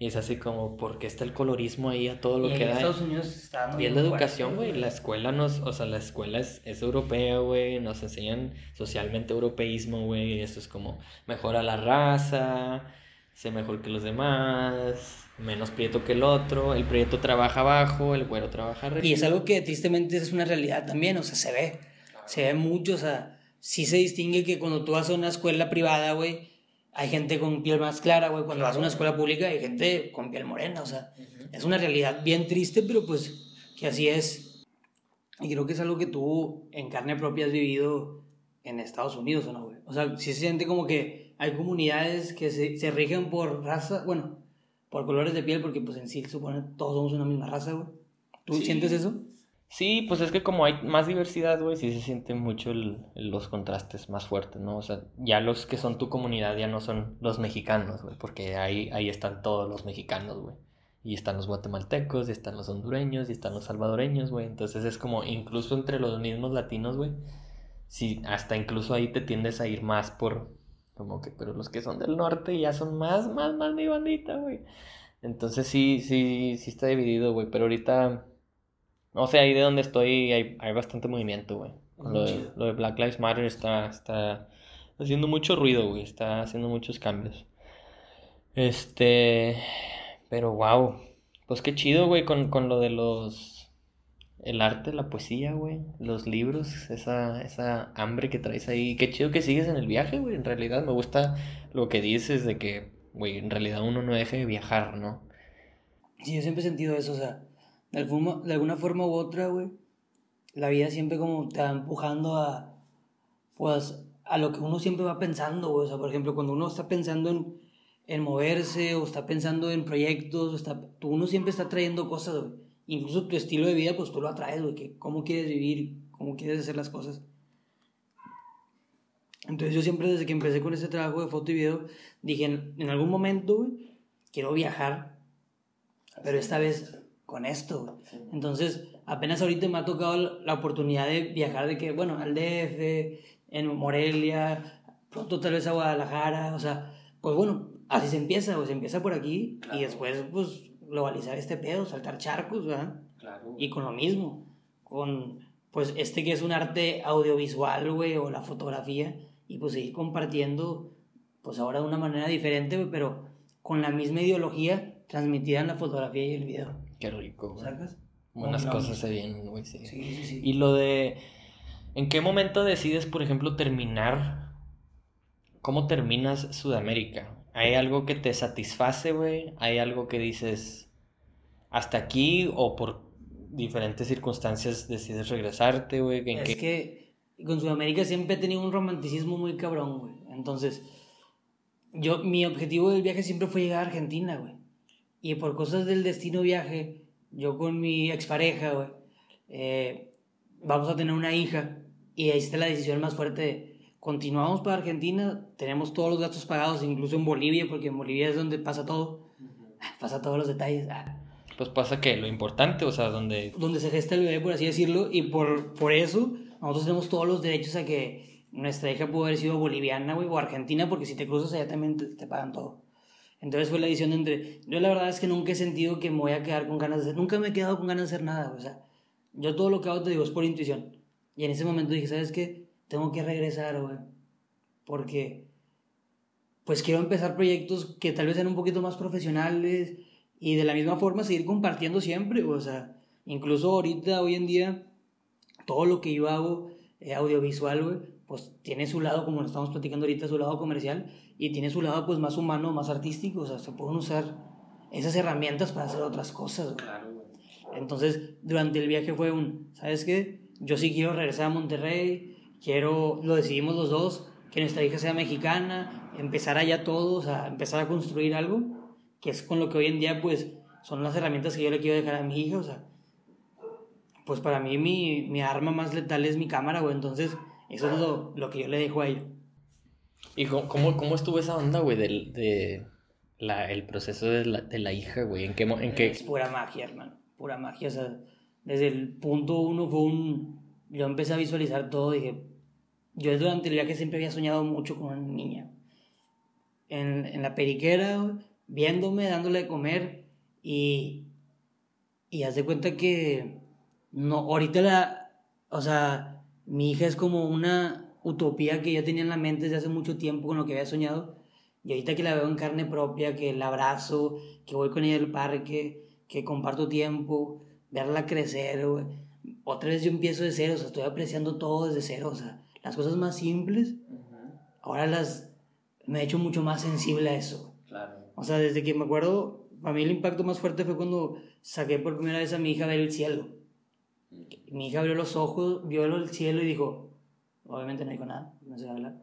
Y es así como, ¿por qué está el colorismo ahí a todo lo y en que da? Estados Unidos está dando Y es la educación, güey. La escuela nos, o sea, la escuela es, es europea, güey. Nos enseñan socialmente europeísmo, güey. Esto es como mejora la raza. sé mejor que los demás, menos prieto que el otro, el prieto trabaja abajo, el güero trabaja arriba. Y es algo que tristemente es una realidad también, o sea, se ve, se ve mucho, o sea, sí se distingue que cuando tú vas a una escuela privada, güey, hay gente con piel más clara, güey, cuando vas a una escuela pública hay gente con piel morena, o sea, es una realidad bien triste, pero pues que así es. Y creo que es algo que tú en carne propia has vivido en Estados Unidos, ¿o no, güey? O sea, sí se siente como que hay comunidades que se, se rigen por raza, bueno, por colores de piel, porque pues en sí supone todos somos una misma raza, güey. ¿Tú Sí. sientes eso? Sí, pues es que como hay más diversidad, güey, sí se sienten mucho los contrastes más fuertes, ¿no? O sea, ya los que son tu comunidad ya no son los mexicanos, güey, porque ahí, ahí están todos los mexicanos, güey. Y están los guatemaltecos, y están los hondureños, y están los salvadoreños, güey. Entonces es como, incluso entre los mismos latinos, güey, sí, hasta incluso ahí te tiendes a ir más por, como que, pero los que son del norte ya son más, más, más mi bandita, güey. Entonces sí, sí, sí está dividido, güey, pero ahorita... No sé, ahí de donde estoy hay, hay bastante movimiento, güey. Con Lo de, lo de Black Lives Matter está, está haciendo mucho ruido, güey. Está haciendo muchos cambios. Este... Pero wow. Pues qué chido, güey, con, con lo de los... El arte, la poesía, güey. Los libros, esa, esa hambre que traes ahí. Qué chido que sigues en el viaje, güey. En realidad me gusta lo que dices de que, güey, en realidad uno no deje de viajar, ¿no? Sí, yo siempre he sentido eso, o sea, de, alguna- de alguna forma u otra, güey, la vida siempre como te va empujando a, pues, a lo que uno siempre va pensando, güey, o sea, por ejemplo, cuando uno está pensando en, en moverse o está pensando en proyectos, o está, tú, uno siempre está trayendo cosas, güey, incluso tu estilo de vida, pues tú lo atraes, güey, que cómo quieres vivir, cómo quieres hacer las cosas. Entonces yo siempre desde que empecé con este trabajo de foto y video, dije, en, en algún momento, güey, quiero viajar pero esta vez con esto. Entonces, apenas ahorita me ha tocado la- oportunidad de viajar de que, bueno, al DF, en Morelia, pronto tal vez a Guadalajara, o sea, pues bueno, así se empieza, pues se empieza por aquí y después, pues, globalizar este pedo, saltar charcos, ¿verdad? Claro. Y con lo mismo, con, pues, este que es un arte audiovisual, güey, o la fotografía, y pues seguir compartiendo, pues ahora de una manera diferente, pero con la misma ideología transmitida en la fotografía y el video. Qué rico, güey. ¿Sacas? Buenas Bueno, cosas se vienen, güey, sí. Sí, sí, sí. Y lo de... ¿En qué momento decides, por ejemplo, terminar? ¿Cómo terminas Sudamérica? ¿Hay algo que te satisface, güey? ¿Hay algo que dices hasta aquí o por diferentes circunstancias decides regresarte, güey? ¿En Es qué- que con Sudamérica siempre he tenido un romanticismo muy cabrón, güey. Entonces, yo, mi objetivo del viaje siempre fue llegar a Argentina, güey. Y por cosas del destino viaje, yo con mi expareja, güey, eh, vamos a tener una hija. Y ahí está la decisión más fuerte de, continuamos para Argentina, tenemos todos los gastos pagados, incluso en Bolivia, porque en Bolivia es donde pasa todo. Pasa todos los detalles. Ah, Pues pasa que lo importante, o sea, donde... donde se gesta el bebé, por así decirlo, y por, por eso nosotros tenemos todos los derechos a que nuestra hija pudo haber sido boliviana, güey, o argentina, porque si te cruzas allá también te, te pagan todo. Entonces fue la decisión entre... Yo la verdad es que nunca he sentido que me voy a quedar con ganas de hacer... Nunca me he quedado con ganas de hacer nada, o sea, yo todo lo que hago te digo es por intuición. Y en ese momento dije, ¿sabes qué? Tengo que regresar, güey, porque pues quiero empezar proyectos que tal vez sean un poquito más profesionales y de la misma forma seguir compartiendo siempre, o sea, incluso ahorita, hoy en día, todo lo que yo hago eh, audiovisual, güey, pues tiene su lado, como lo estamos platicando ahorita, su lado comercial y tiene su lado pues más humano, más artístico, o sea, se pueden usar esas herramientas para hacer otras cosas, güey. Entonces, durante el viaje fue un, ¿sabes qué? Yo sí quiero regresar a Monterrey, quiero, lo decidimos los dos, que nuestra hija sea mexicana, empezar allá todos, a empezar a construir algo, que es con lo que hoy en día, pues, son las herramientas que yo le quiero dejar a mi hija, o sea, pues para mí mi, mi arma más letal es mi cámara, güey, entonces, eso es lo, lo que yo le dejo a ella. ¿Y cómo, cómo, estuvo esa onda, güey, del, de la, el proceso de la, de la hija, güey? ¿En qué, en qué... Es pura magia, hermano. Pura magia. O sea, desde el punto uno fue un. Yo empecé a visualizar todo. Dije. Yo durante el viaje siempre había soñado mucho con una niña. En, en la periquera, viéndome, dándole de comer. Y. Y haz de cuenta que. No, ahorita la. O sea, mi hija es como una utopía que yo tenía en la mente desde hace mucho tiempo con lo que había soñado. Y ahorita que la veo en carne propia, que la abrazo, que voy con ella al parque, que comparto tiempo, verla crecer, güey. Otra vez yo empiezo de cero, o sea, estoy apreciando todo desde cero, o sea, las cosas más simples, ahora las me he hecho mucho más sensible a eso. Claro. O sea, desde que me acuerdo, para mí el impacto más fuerte fue cuando saqué por primera vez a mi hija a ver el cielo. Mi hija abrió los ojos, vio el cielo y dijo, obviamente no dijo nada, no sé hablar.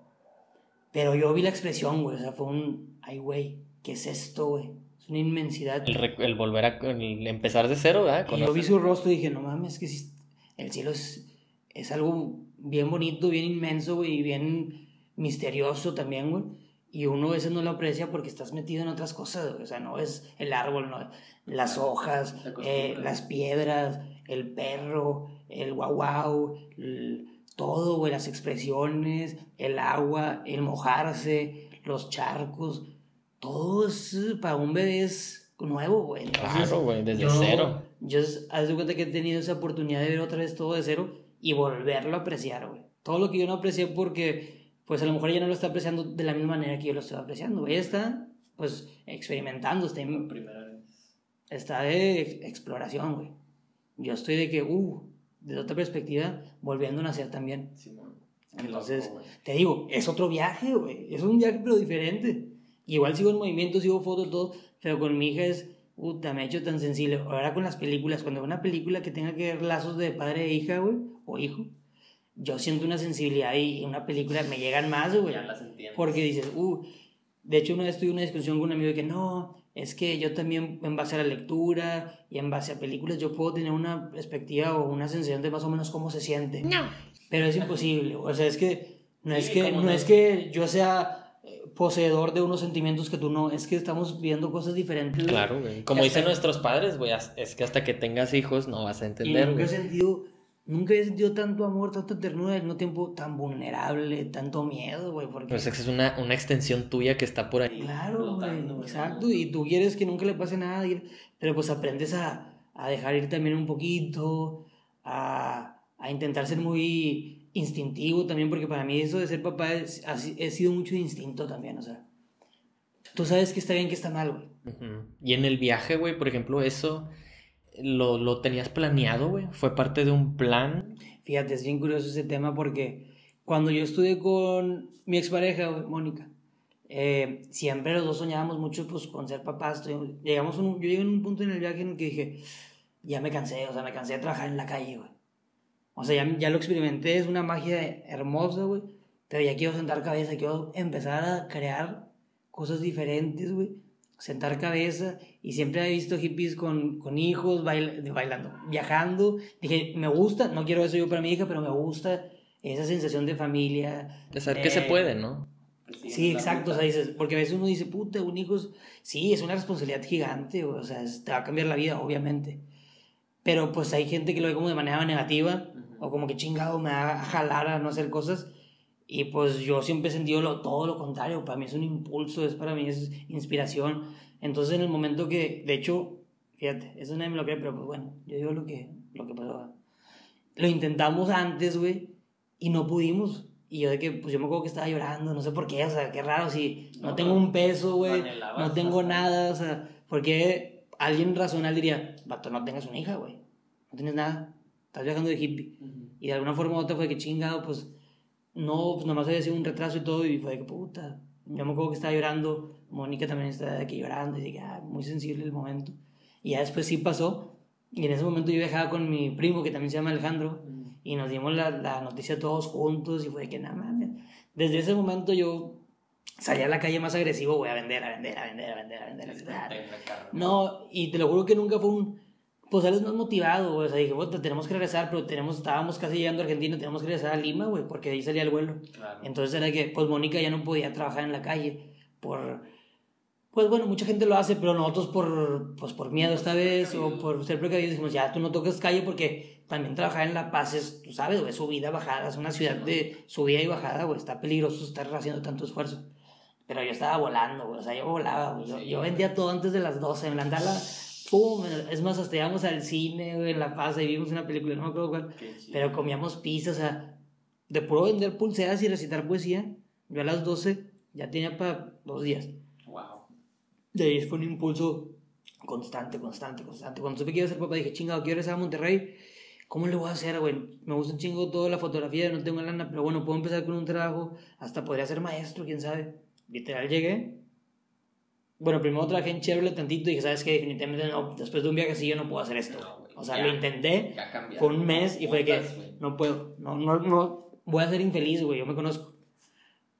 Pero yo vi la expresión, güey, o sea, fue un, ay, güey, ¿qué es esto, güey? Es una inmensidad. El, el volver a el empezar de cero, ¿verdad? Y yo vi su rostro y dije, no mames, que sí, el cielo es, es algo bien bonito, bien inmenso, güey, y bien misterioso también, güey. Y uno a veces no lo aprecia porque estás metido en otras cosas. O sea, no es el árbol, no, las hojas, acostumbras. eh, las piedras, el perro, el guau todo, güey, las expresiones, el agua, el mojarse, los charcos. Todo es, eh, para un bebé es nuevo, güey. Entonces, Claro, güey, desde yo- cero. Yo, haz de cuenta que he tenido esa oportunidad de ver otra vez todo de cero y volverlo a apreciar, güey. Todo lo que yo no aprecié porque, pues a lo mejor ella no lo está apreciando de la misma manera que yo lo estoy apreciando. Ella está, pues, experimentando, está, en- está de ex- exploración, güey. Yo estoy de que, uh, desde otra perspectiva, volviendo a nacer también. Entonces, te digo, es otro viaje, güey. Es un viaje, pero diferente. Igual sigo en movimiento, sigo fotos, todo, pero con mi hija es, puta, me he hecho tan sensible. Ahora con las películas, cuando veo una película que tenga que ver lazos de padre e hija, güey, o hijo, yo siento una sensibilidad y una película me llegan más, güey. Ya las entiendo. Porque dices, uh, de hecho una vez tuve una discusión con un amigo de que no, es que yo también en base a la lectura y en base a películas yo puedo tener una perspectiva o una sensación de más o menos cómo se siente. No. Pero es imposible, o sea, es que no es Sí, que como no no. es que yo sea eh, poseedor de unos sentimientos que tú no, es que estamos viendo cosas diferentes. Claro, güey. Como Ya dicen nuestros padres, güey, es que hasta que tengas hijos no vas a Y entender, nunca he sentido, nunca he sentido tanto amor, tanta ternura, al mismo tiempo tan vulnerable, tanto miedo, güey, porque Pues es una, una extensión tuya que está por ahí. Claro, güey, exacto. Y tú quieres que nunca le pase nada, pero pues aprendes a, a dejar ir también un poquito, a, a intentar ser muy instintivo también, porque para mí eso de ser papá es, ha, he sido mucho de instinto también, o sea. Tú sabes que está bien, que está mal, güey. Ujú. Y en el viaje, güey, por ejemplo, eso lo, lo tenías planeado, güey. Fue parte de un plan. Fíjate, es bien curioso ese tema porque cuando yo estuve con mi expareja, güey, Mónica, eh, siempre los dos soñábamos mucho pues, con ser papás. Llegamos a un- yo llegué en un punto en el viaje en el que dije, ya me cansé, o sea, me cansé de trabajar en la calle, güey. O sea, ya, ya lo experimenté, es una magia hermosa, güey. Pero ya quiero sentar cabeza, quiero empezar a crear cosas diferentes, güey. Sentar cabeza. Y siempre he visto hippies con, con hijos, bail- bailando, viajando. Dije, me gusta, no quiero eso yo para mi hija, pero me gusta esa sensación de familia. De saber que se Eh, puede, ¿no? Sí, exacto, o sea, dices, porque a veces uno dice, puta, un hijo, es- sí, es una responsabilidad gigante, o sea, es- te va a cambiar la vida, obviamente. Pero pues hay gente que lo ve como de manera negativa, o como que chingado me va a jalar a no hacer cosas. Y pues yo siempre he sentido lo, todo lo contrario, para mí es un impulso, es para mí es inspiración. Entonces en el momento que, de hecho, fíjate, eso nadie me lo cree, pero pues bueno, yo digo lo que, lo que pasó. Lo intentamos antes, güey, y no pudimos. Y yo de que, pues yo me acuerdo que estaba llorando, no sé por qué, o sea, qué raro, si no, No, tengo un peso, güey, no tengo nada, o sea, porque alguien racional diría, vato, no tengas una hija, güey, no tienes nada, estás viajando de hippie. Y de alguna forma u otra fue que chingado, pues, no, pues nomás había sido un retraso y todo, y fue de que puta. Yo me acuerdo que estaba llorando, Mónica también estaba aquí llorando, y dije, ah, muy sensible el momento. Y ya después sí pasó, y en ese momento yo viajaba con mi primo, que también se llama Alejandro, y nos dimos la, la noticia todos juntos, y fue de que nada mames. Desde ese momento yo salí a la calle más agresivo, güey, a vender, a vender, a vender, a vender, a vender. A vender. No, y te lo juro que nunca fue un. Pues sales más motivado, güey. O sea, dije, puta, tenemos que regresar, pero tenemos, estábamos casi llegando a Argentina, tenemos que regresar a Lima, güey, porque ahí salía el vuelo. Entonces era que, pues Mónica ya no podía trabajar en la calle por. Pues bueno, mucha gente lo hace, pero nosotros por, pues, por miedo esta vez o por ser precavidos dijimos, ya tú no toques calle porque también trabajar en La Paz es, tú sabes, güey, subida, bajada, es una ciudad de subida y bajada, güey, está peligroso estar haciendo tanto esfuerzo. Pero yo estaba volando, güey, o sea, yo volaba, güey, yo, yo vendía todo antes de las 12, me levantaba, pum, es más, hasta íbamos al cine, güey, en La Paz, y vimos una película, no me acuerdo cuál, pero comíamos pizza, o sea, de puro vender pulseras y recitar poesía, yo a las 12 Ya tenía para dos días. Wow. De ahí fue un impulso constante, constante, constante. Cuando supe que iba a ser papá, dije, chingado, quiero regresar a Monterrey. ¿Cómo le voy a hacer, güey? Me gusta un chingo toda la fotografía, no tengo lana, pero bueno, puedo empezar con un trabajo. Hasta podría ser maestro, quién sabe. Literal llegué. Bueno, primero trabajé en Chevrolet tantito y dije, ¿sabes qué? Definitivamente no. Después de un viaje así yo no puedo hacer esto. No, o sea, ya. lo intenté. Fue un mes y fue que no puedo, no, no, no, voy a ser infeliz, güey, yo me conozco.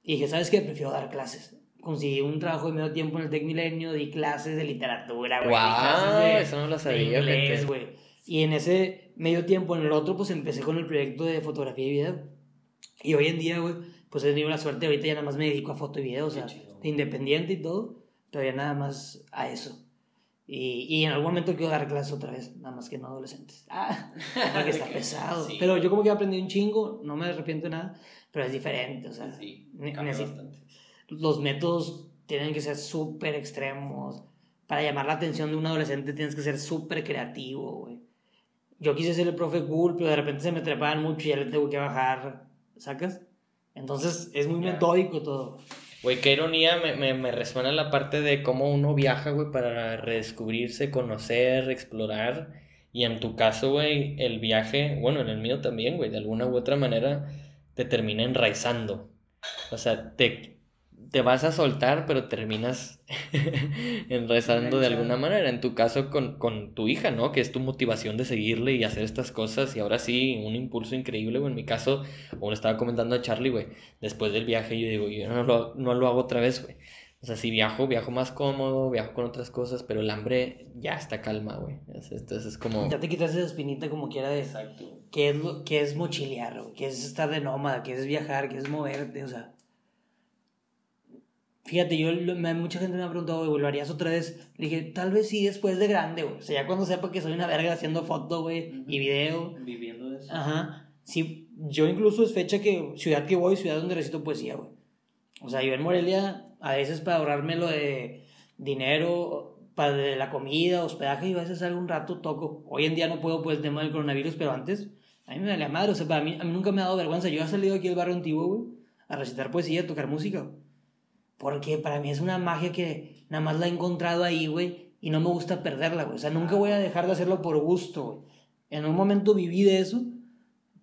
Y dije, ¿sabes qué? Prefiero dar clases. Conseguí un trabajo de medio tiempo en el Tec Milenio, di clases de literatura, güey. clases de, eso no lo sabía, inglés, güey. Y en ese medio tiempo, en el otro, pues empecé con el proyecto de fotografía y video. Y hoy en día, güey, pues he tenido la suerte, ahorita ya nada más me dedico a foto y video, o sea, de independiente y todo, ya nada más a eso. Y, y en algún momento quiero dar clases otra vez, nada más que no adolescentes. Ah, porque está pesado. Sí. Pero yo como que aprendí un chingo, no me arrepiento de nada, pero es diferente, o sea, Sí, los métodos tienen que ser súper extremos. Para llamar la atención de un adolescente tienes que ser súper creativo, güey. Yo quise ser el profe cool, pero de repente se me trepaban mucho y ya le tengo que bajar, ¿sacas? Entonces es muy metódico todo. Güey, qué ironía me, me, me resuena la parte de cómo uno viaja, güey, para redescubrirse, conocer, explorar. Y en tu caso, güey, el viaje, bueno, en el mío también, güey, de alguna u otra manera te termina enraizando. O sea, te, te vas a soltar, pero terminas enraizando de alguna manera. En tu caso con, con tu hija, ¿no? Que es tu motivación de seguirle y hacer estas cosas. Y ahora sí, un impulso increíble, güey. En mi caso, como le estaba comentando a Charlie, güey, después del viaje yo digo, yo no lo, no lo hago otra vez, güey. O sea, si viajo, viajo más cómodo, viajo con otras cosas, pero el hambre ya está calma, güey. Es- Entonces es como... Ya te quitas esa espinita como quiera de Exacto. qué es, lo- qué es mochilear, güey, qué es estar de nómada, qué es viajar, qué es moverte, o sea. Fíjate, yo, me- mucha gente me ha preguntado, güey, ¿lo harías otra vez? Le dije, tal vez sí después de grande, güey. O sea, ya cuando sepa que soy una verga haciendo foto, güey, y video. Viviendo de eso. Ajá. Sí, yo incluso es fecha que, ciudad que voy, ciudad donde recito poesía, güey. O sea, yo en Morelia, a veces para ahorrarme lo de dinero, para de la comida, hospedaje, y a veces algún rato toco. Hoy en día no puedo por el tema del coronavirus, pero antes, a mí me valía madre. O sea, para mí, a mí nunca me ha dado vergüenza. Yo he salido aquí del barrio antiguo, güey, a recitar poesía, a tocar música, güey. Porque para mí es una magia que nada más la he encontrado ahí, güey, y no me gusta perderla, güey. O sea, nunca voy a dejar de hacerlo por gusto, güey. En un momento viví de eso,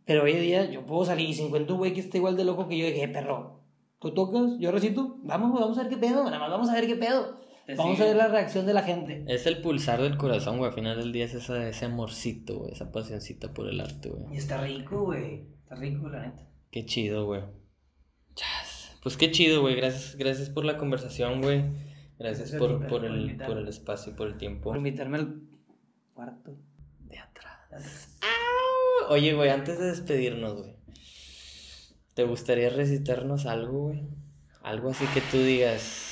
pero hoy en día yo puedo salir y si encuentro un güey que está igual de loco que yo, dije, "Eh, perro, ¿tú tocas? ¿Yo recito? Vamos, güey, vamos a ver qué pedo, nada más vamos a ver qué pedo. Te Vamos sigue. a ver la reacción de la gente. Es el pulsar del corazón, güey. Al final del día es esa, ese amorcito, güey. Esa pasioncita por el arte, güey. Y está rico, güey. Está rico, la neta. Qué chido, güey. Chas. Pues qué chido, güey. Gracias, gracias por la conversación, güey. Gracias por, por, por el, invitarme. por el espacio, por el tiempo. Por invitarme al cuarto. De atrás. ¡Au! Oye, güey, antes de despedirnos, güey. ¿Te gustaría recitarnos algo, güey? Algo así que tú digas.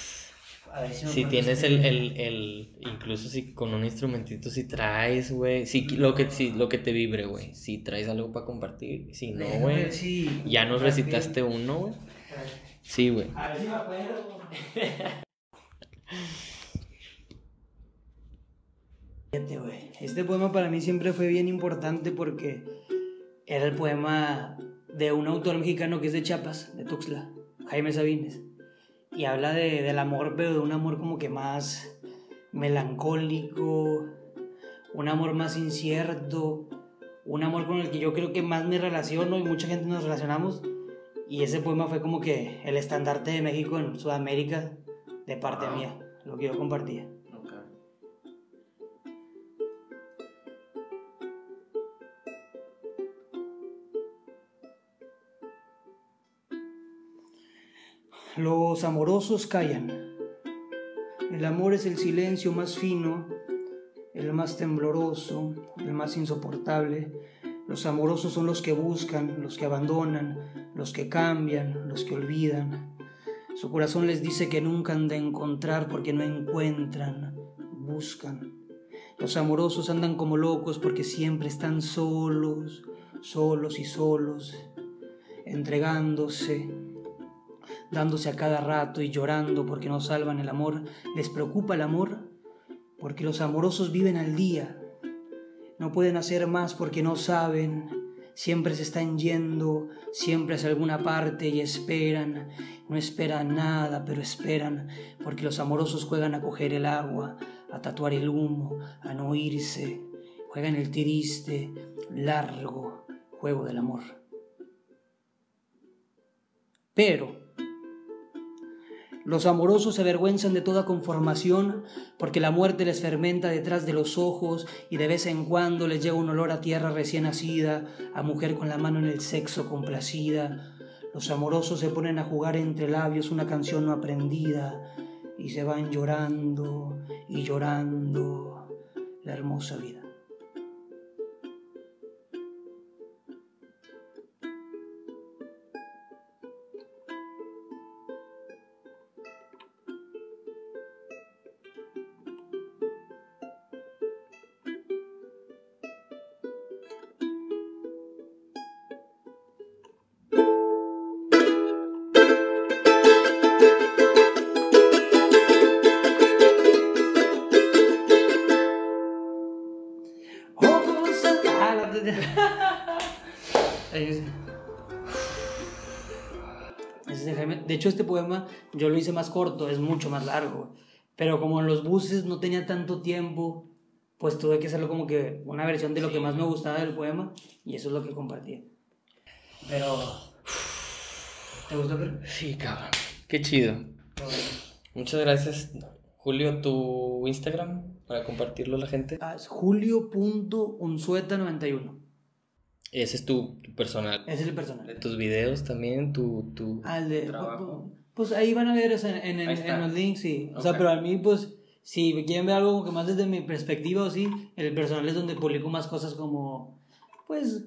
A ver si tienes el, el, el, incluso si con un instrumentito si traes, güey, si lo que, si, lo que te vibre, güey, si traes algo para compartir, si no, güey, si- ya nos recitaste uno, güey, sí, güey, A ver si me acuerdo. Fíjate, güey. Este poema para mí siempre fue bien importante porque era el poema de un autor mexicano que es de Chiapas, de Tuxtla, Jaime Sabines. Y habla de, del amor, pero de un amor como que más melancólico, un amor más incierto, un amor con el que yo creo que más me relaciono y mucha gente nos relacionamos. Y ese poema fue como que el estandarte de México en Sudamérica de parte mía, lo que yo compartía. Los amorosos callan. El amor es el silencio más fino, el más tembloroso, el más insoportable. Los amorosos son los que buscan, los que abandonan, los que cambian, los que olvidan. Su corazón les dice que nunca han de encontrar porque no encuentran, buscan. Los amorosos andan como locos porque siempre están solos, solos y solos, entregándose, dándose a cada rato y llorando porque no salvan el amor. Les preocupa el amor porque los amorosos viven al día. No pueden hacer más porque no saben. Siempre se están yendo, siempre hacia alguna parte y esperan, no esperan nada, pero esperan, porque los amorosos juegan a coger el agua, a tatuar el humo, a no irse, juegan el triste, largo juego del amor. Pero los amorosos se avergüenzan de toda conformación porque la muerte les fermenta detrás de los ojos y de vez en cuando les llega un olor a tierra recién nacida, a mujer con la mano en el sexo complacida. Los amorosos se ponen a jugar entre labios una canción no aprendida y se van llorando y llorando la hermosa vida. Hecho, este poema yo lo hice más corto, es mucho más largo. Pero como en los buses no tenía tanto tiempo, pues tuve que hacerlo como que una versión de lo que más me gustaba del poema y eso es lo que compartí. Pero... ¿Te gustó? Sí, cabrón. Qué chido. Muchas gracias. Julio, tu Instagram para compartirlo a la gente. Ah, es julio.unsueta91. Ese es tu, personal. Ese es el personal. De tus videos también, tu, tu ah, de, trabajo. Pues, ahí van a ver en, en, en, los links, sí. O sea, pero a mí, pues, si quieren ver algo que más desde mi perspectiva o sí, el personal es donde publico más cosas como, pues,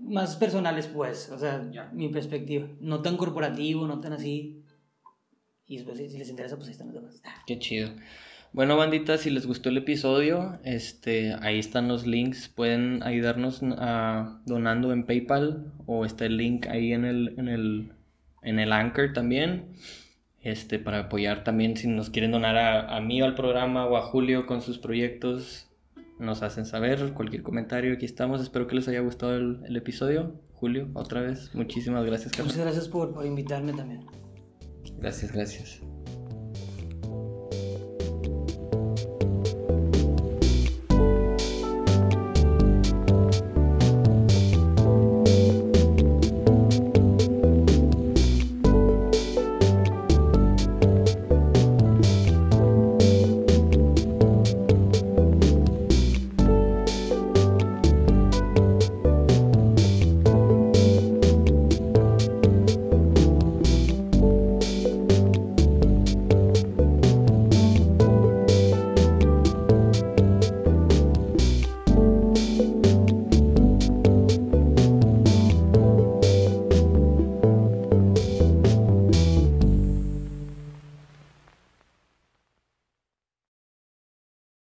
más personales, pues. O sea, mi perspectiva. No tan corporativo, no tan así. Y después, si, les interesa, pues ahí están los demás. Qué chido. Bueno, bandita, si les gustó el episodio, este, ahí están los links. Pueden ayudarnos a, donando en PayPal o está el link ahí en el, en el, en el Anchor también. Este, para apoyar también si nos quieren donar a, a mí o al programa o a Julio con sus proyectos, nos hacen saber. Cualquier comentario, aquí estamos. Espero que les haya gustado el, episodio. Julio, otra vez, muchísimas gracias, Muchas gracias por, por invitarme también. Gracias, gracias.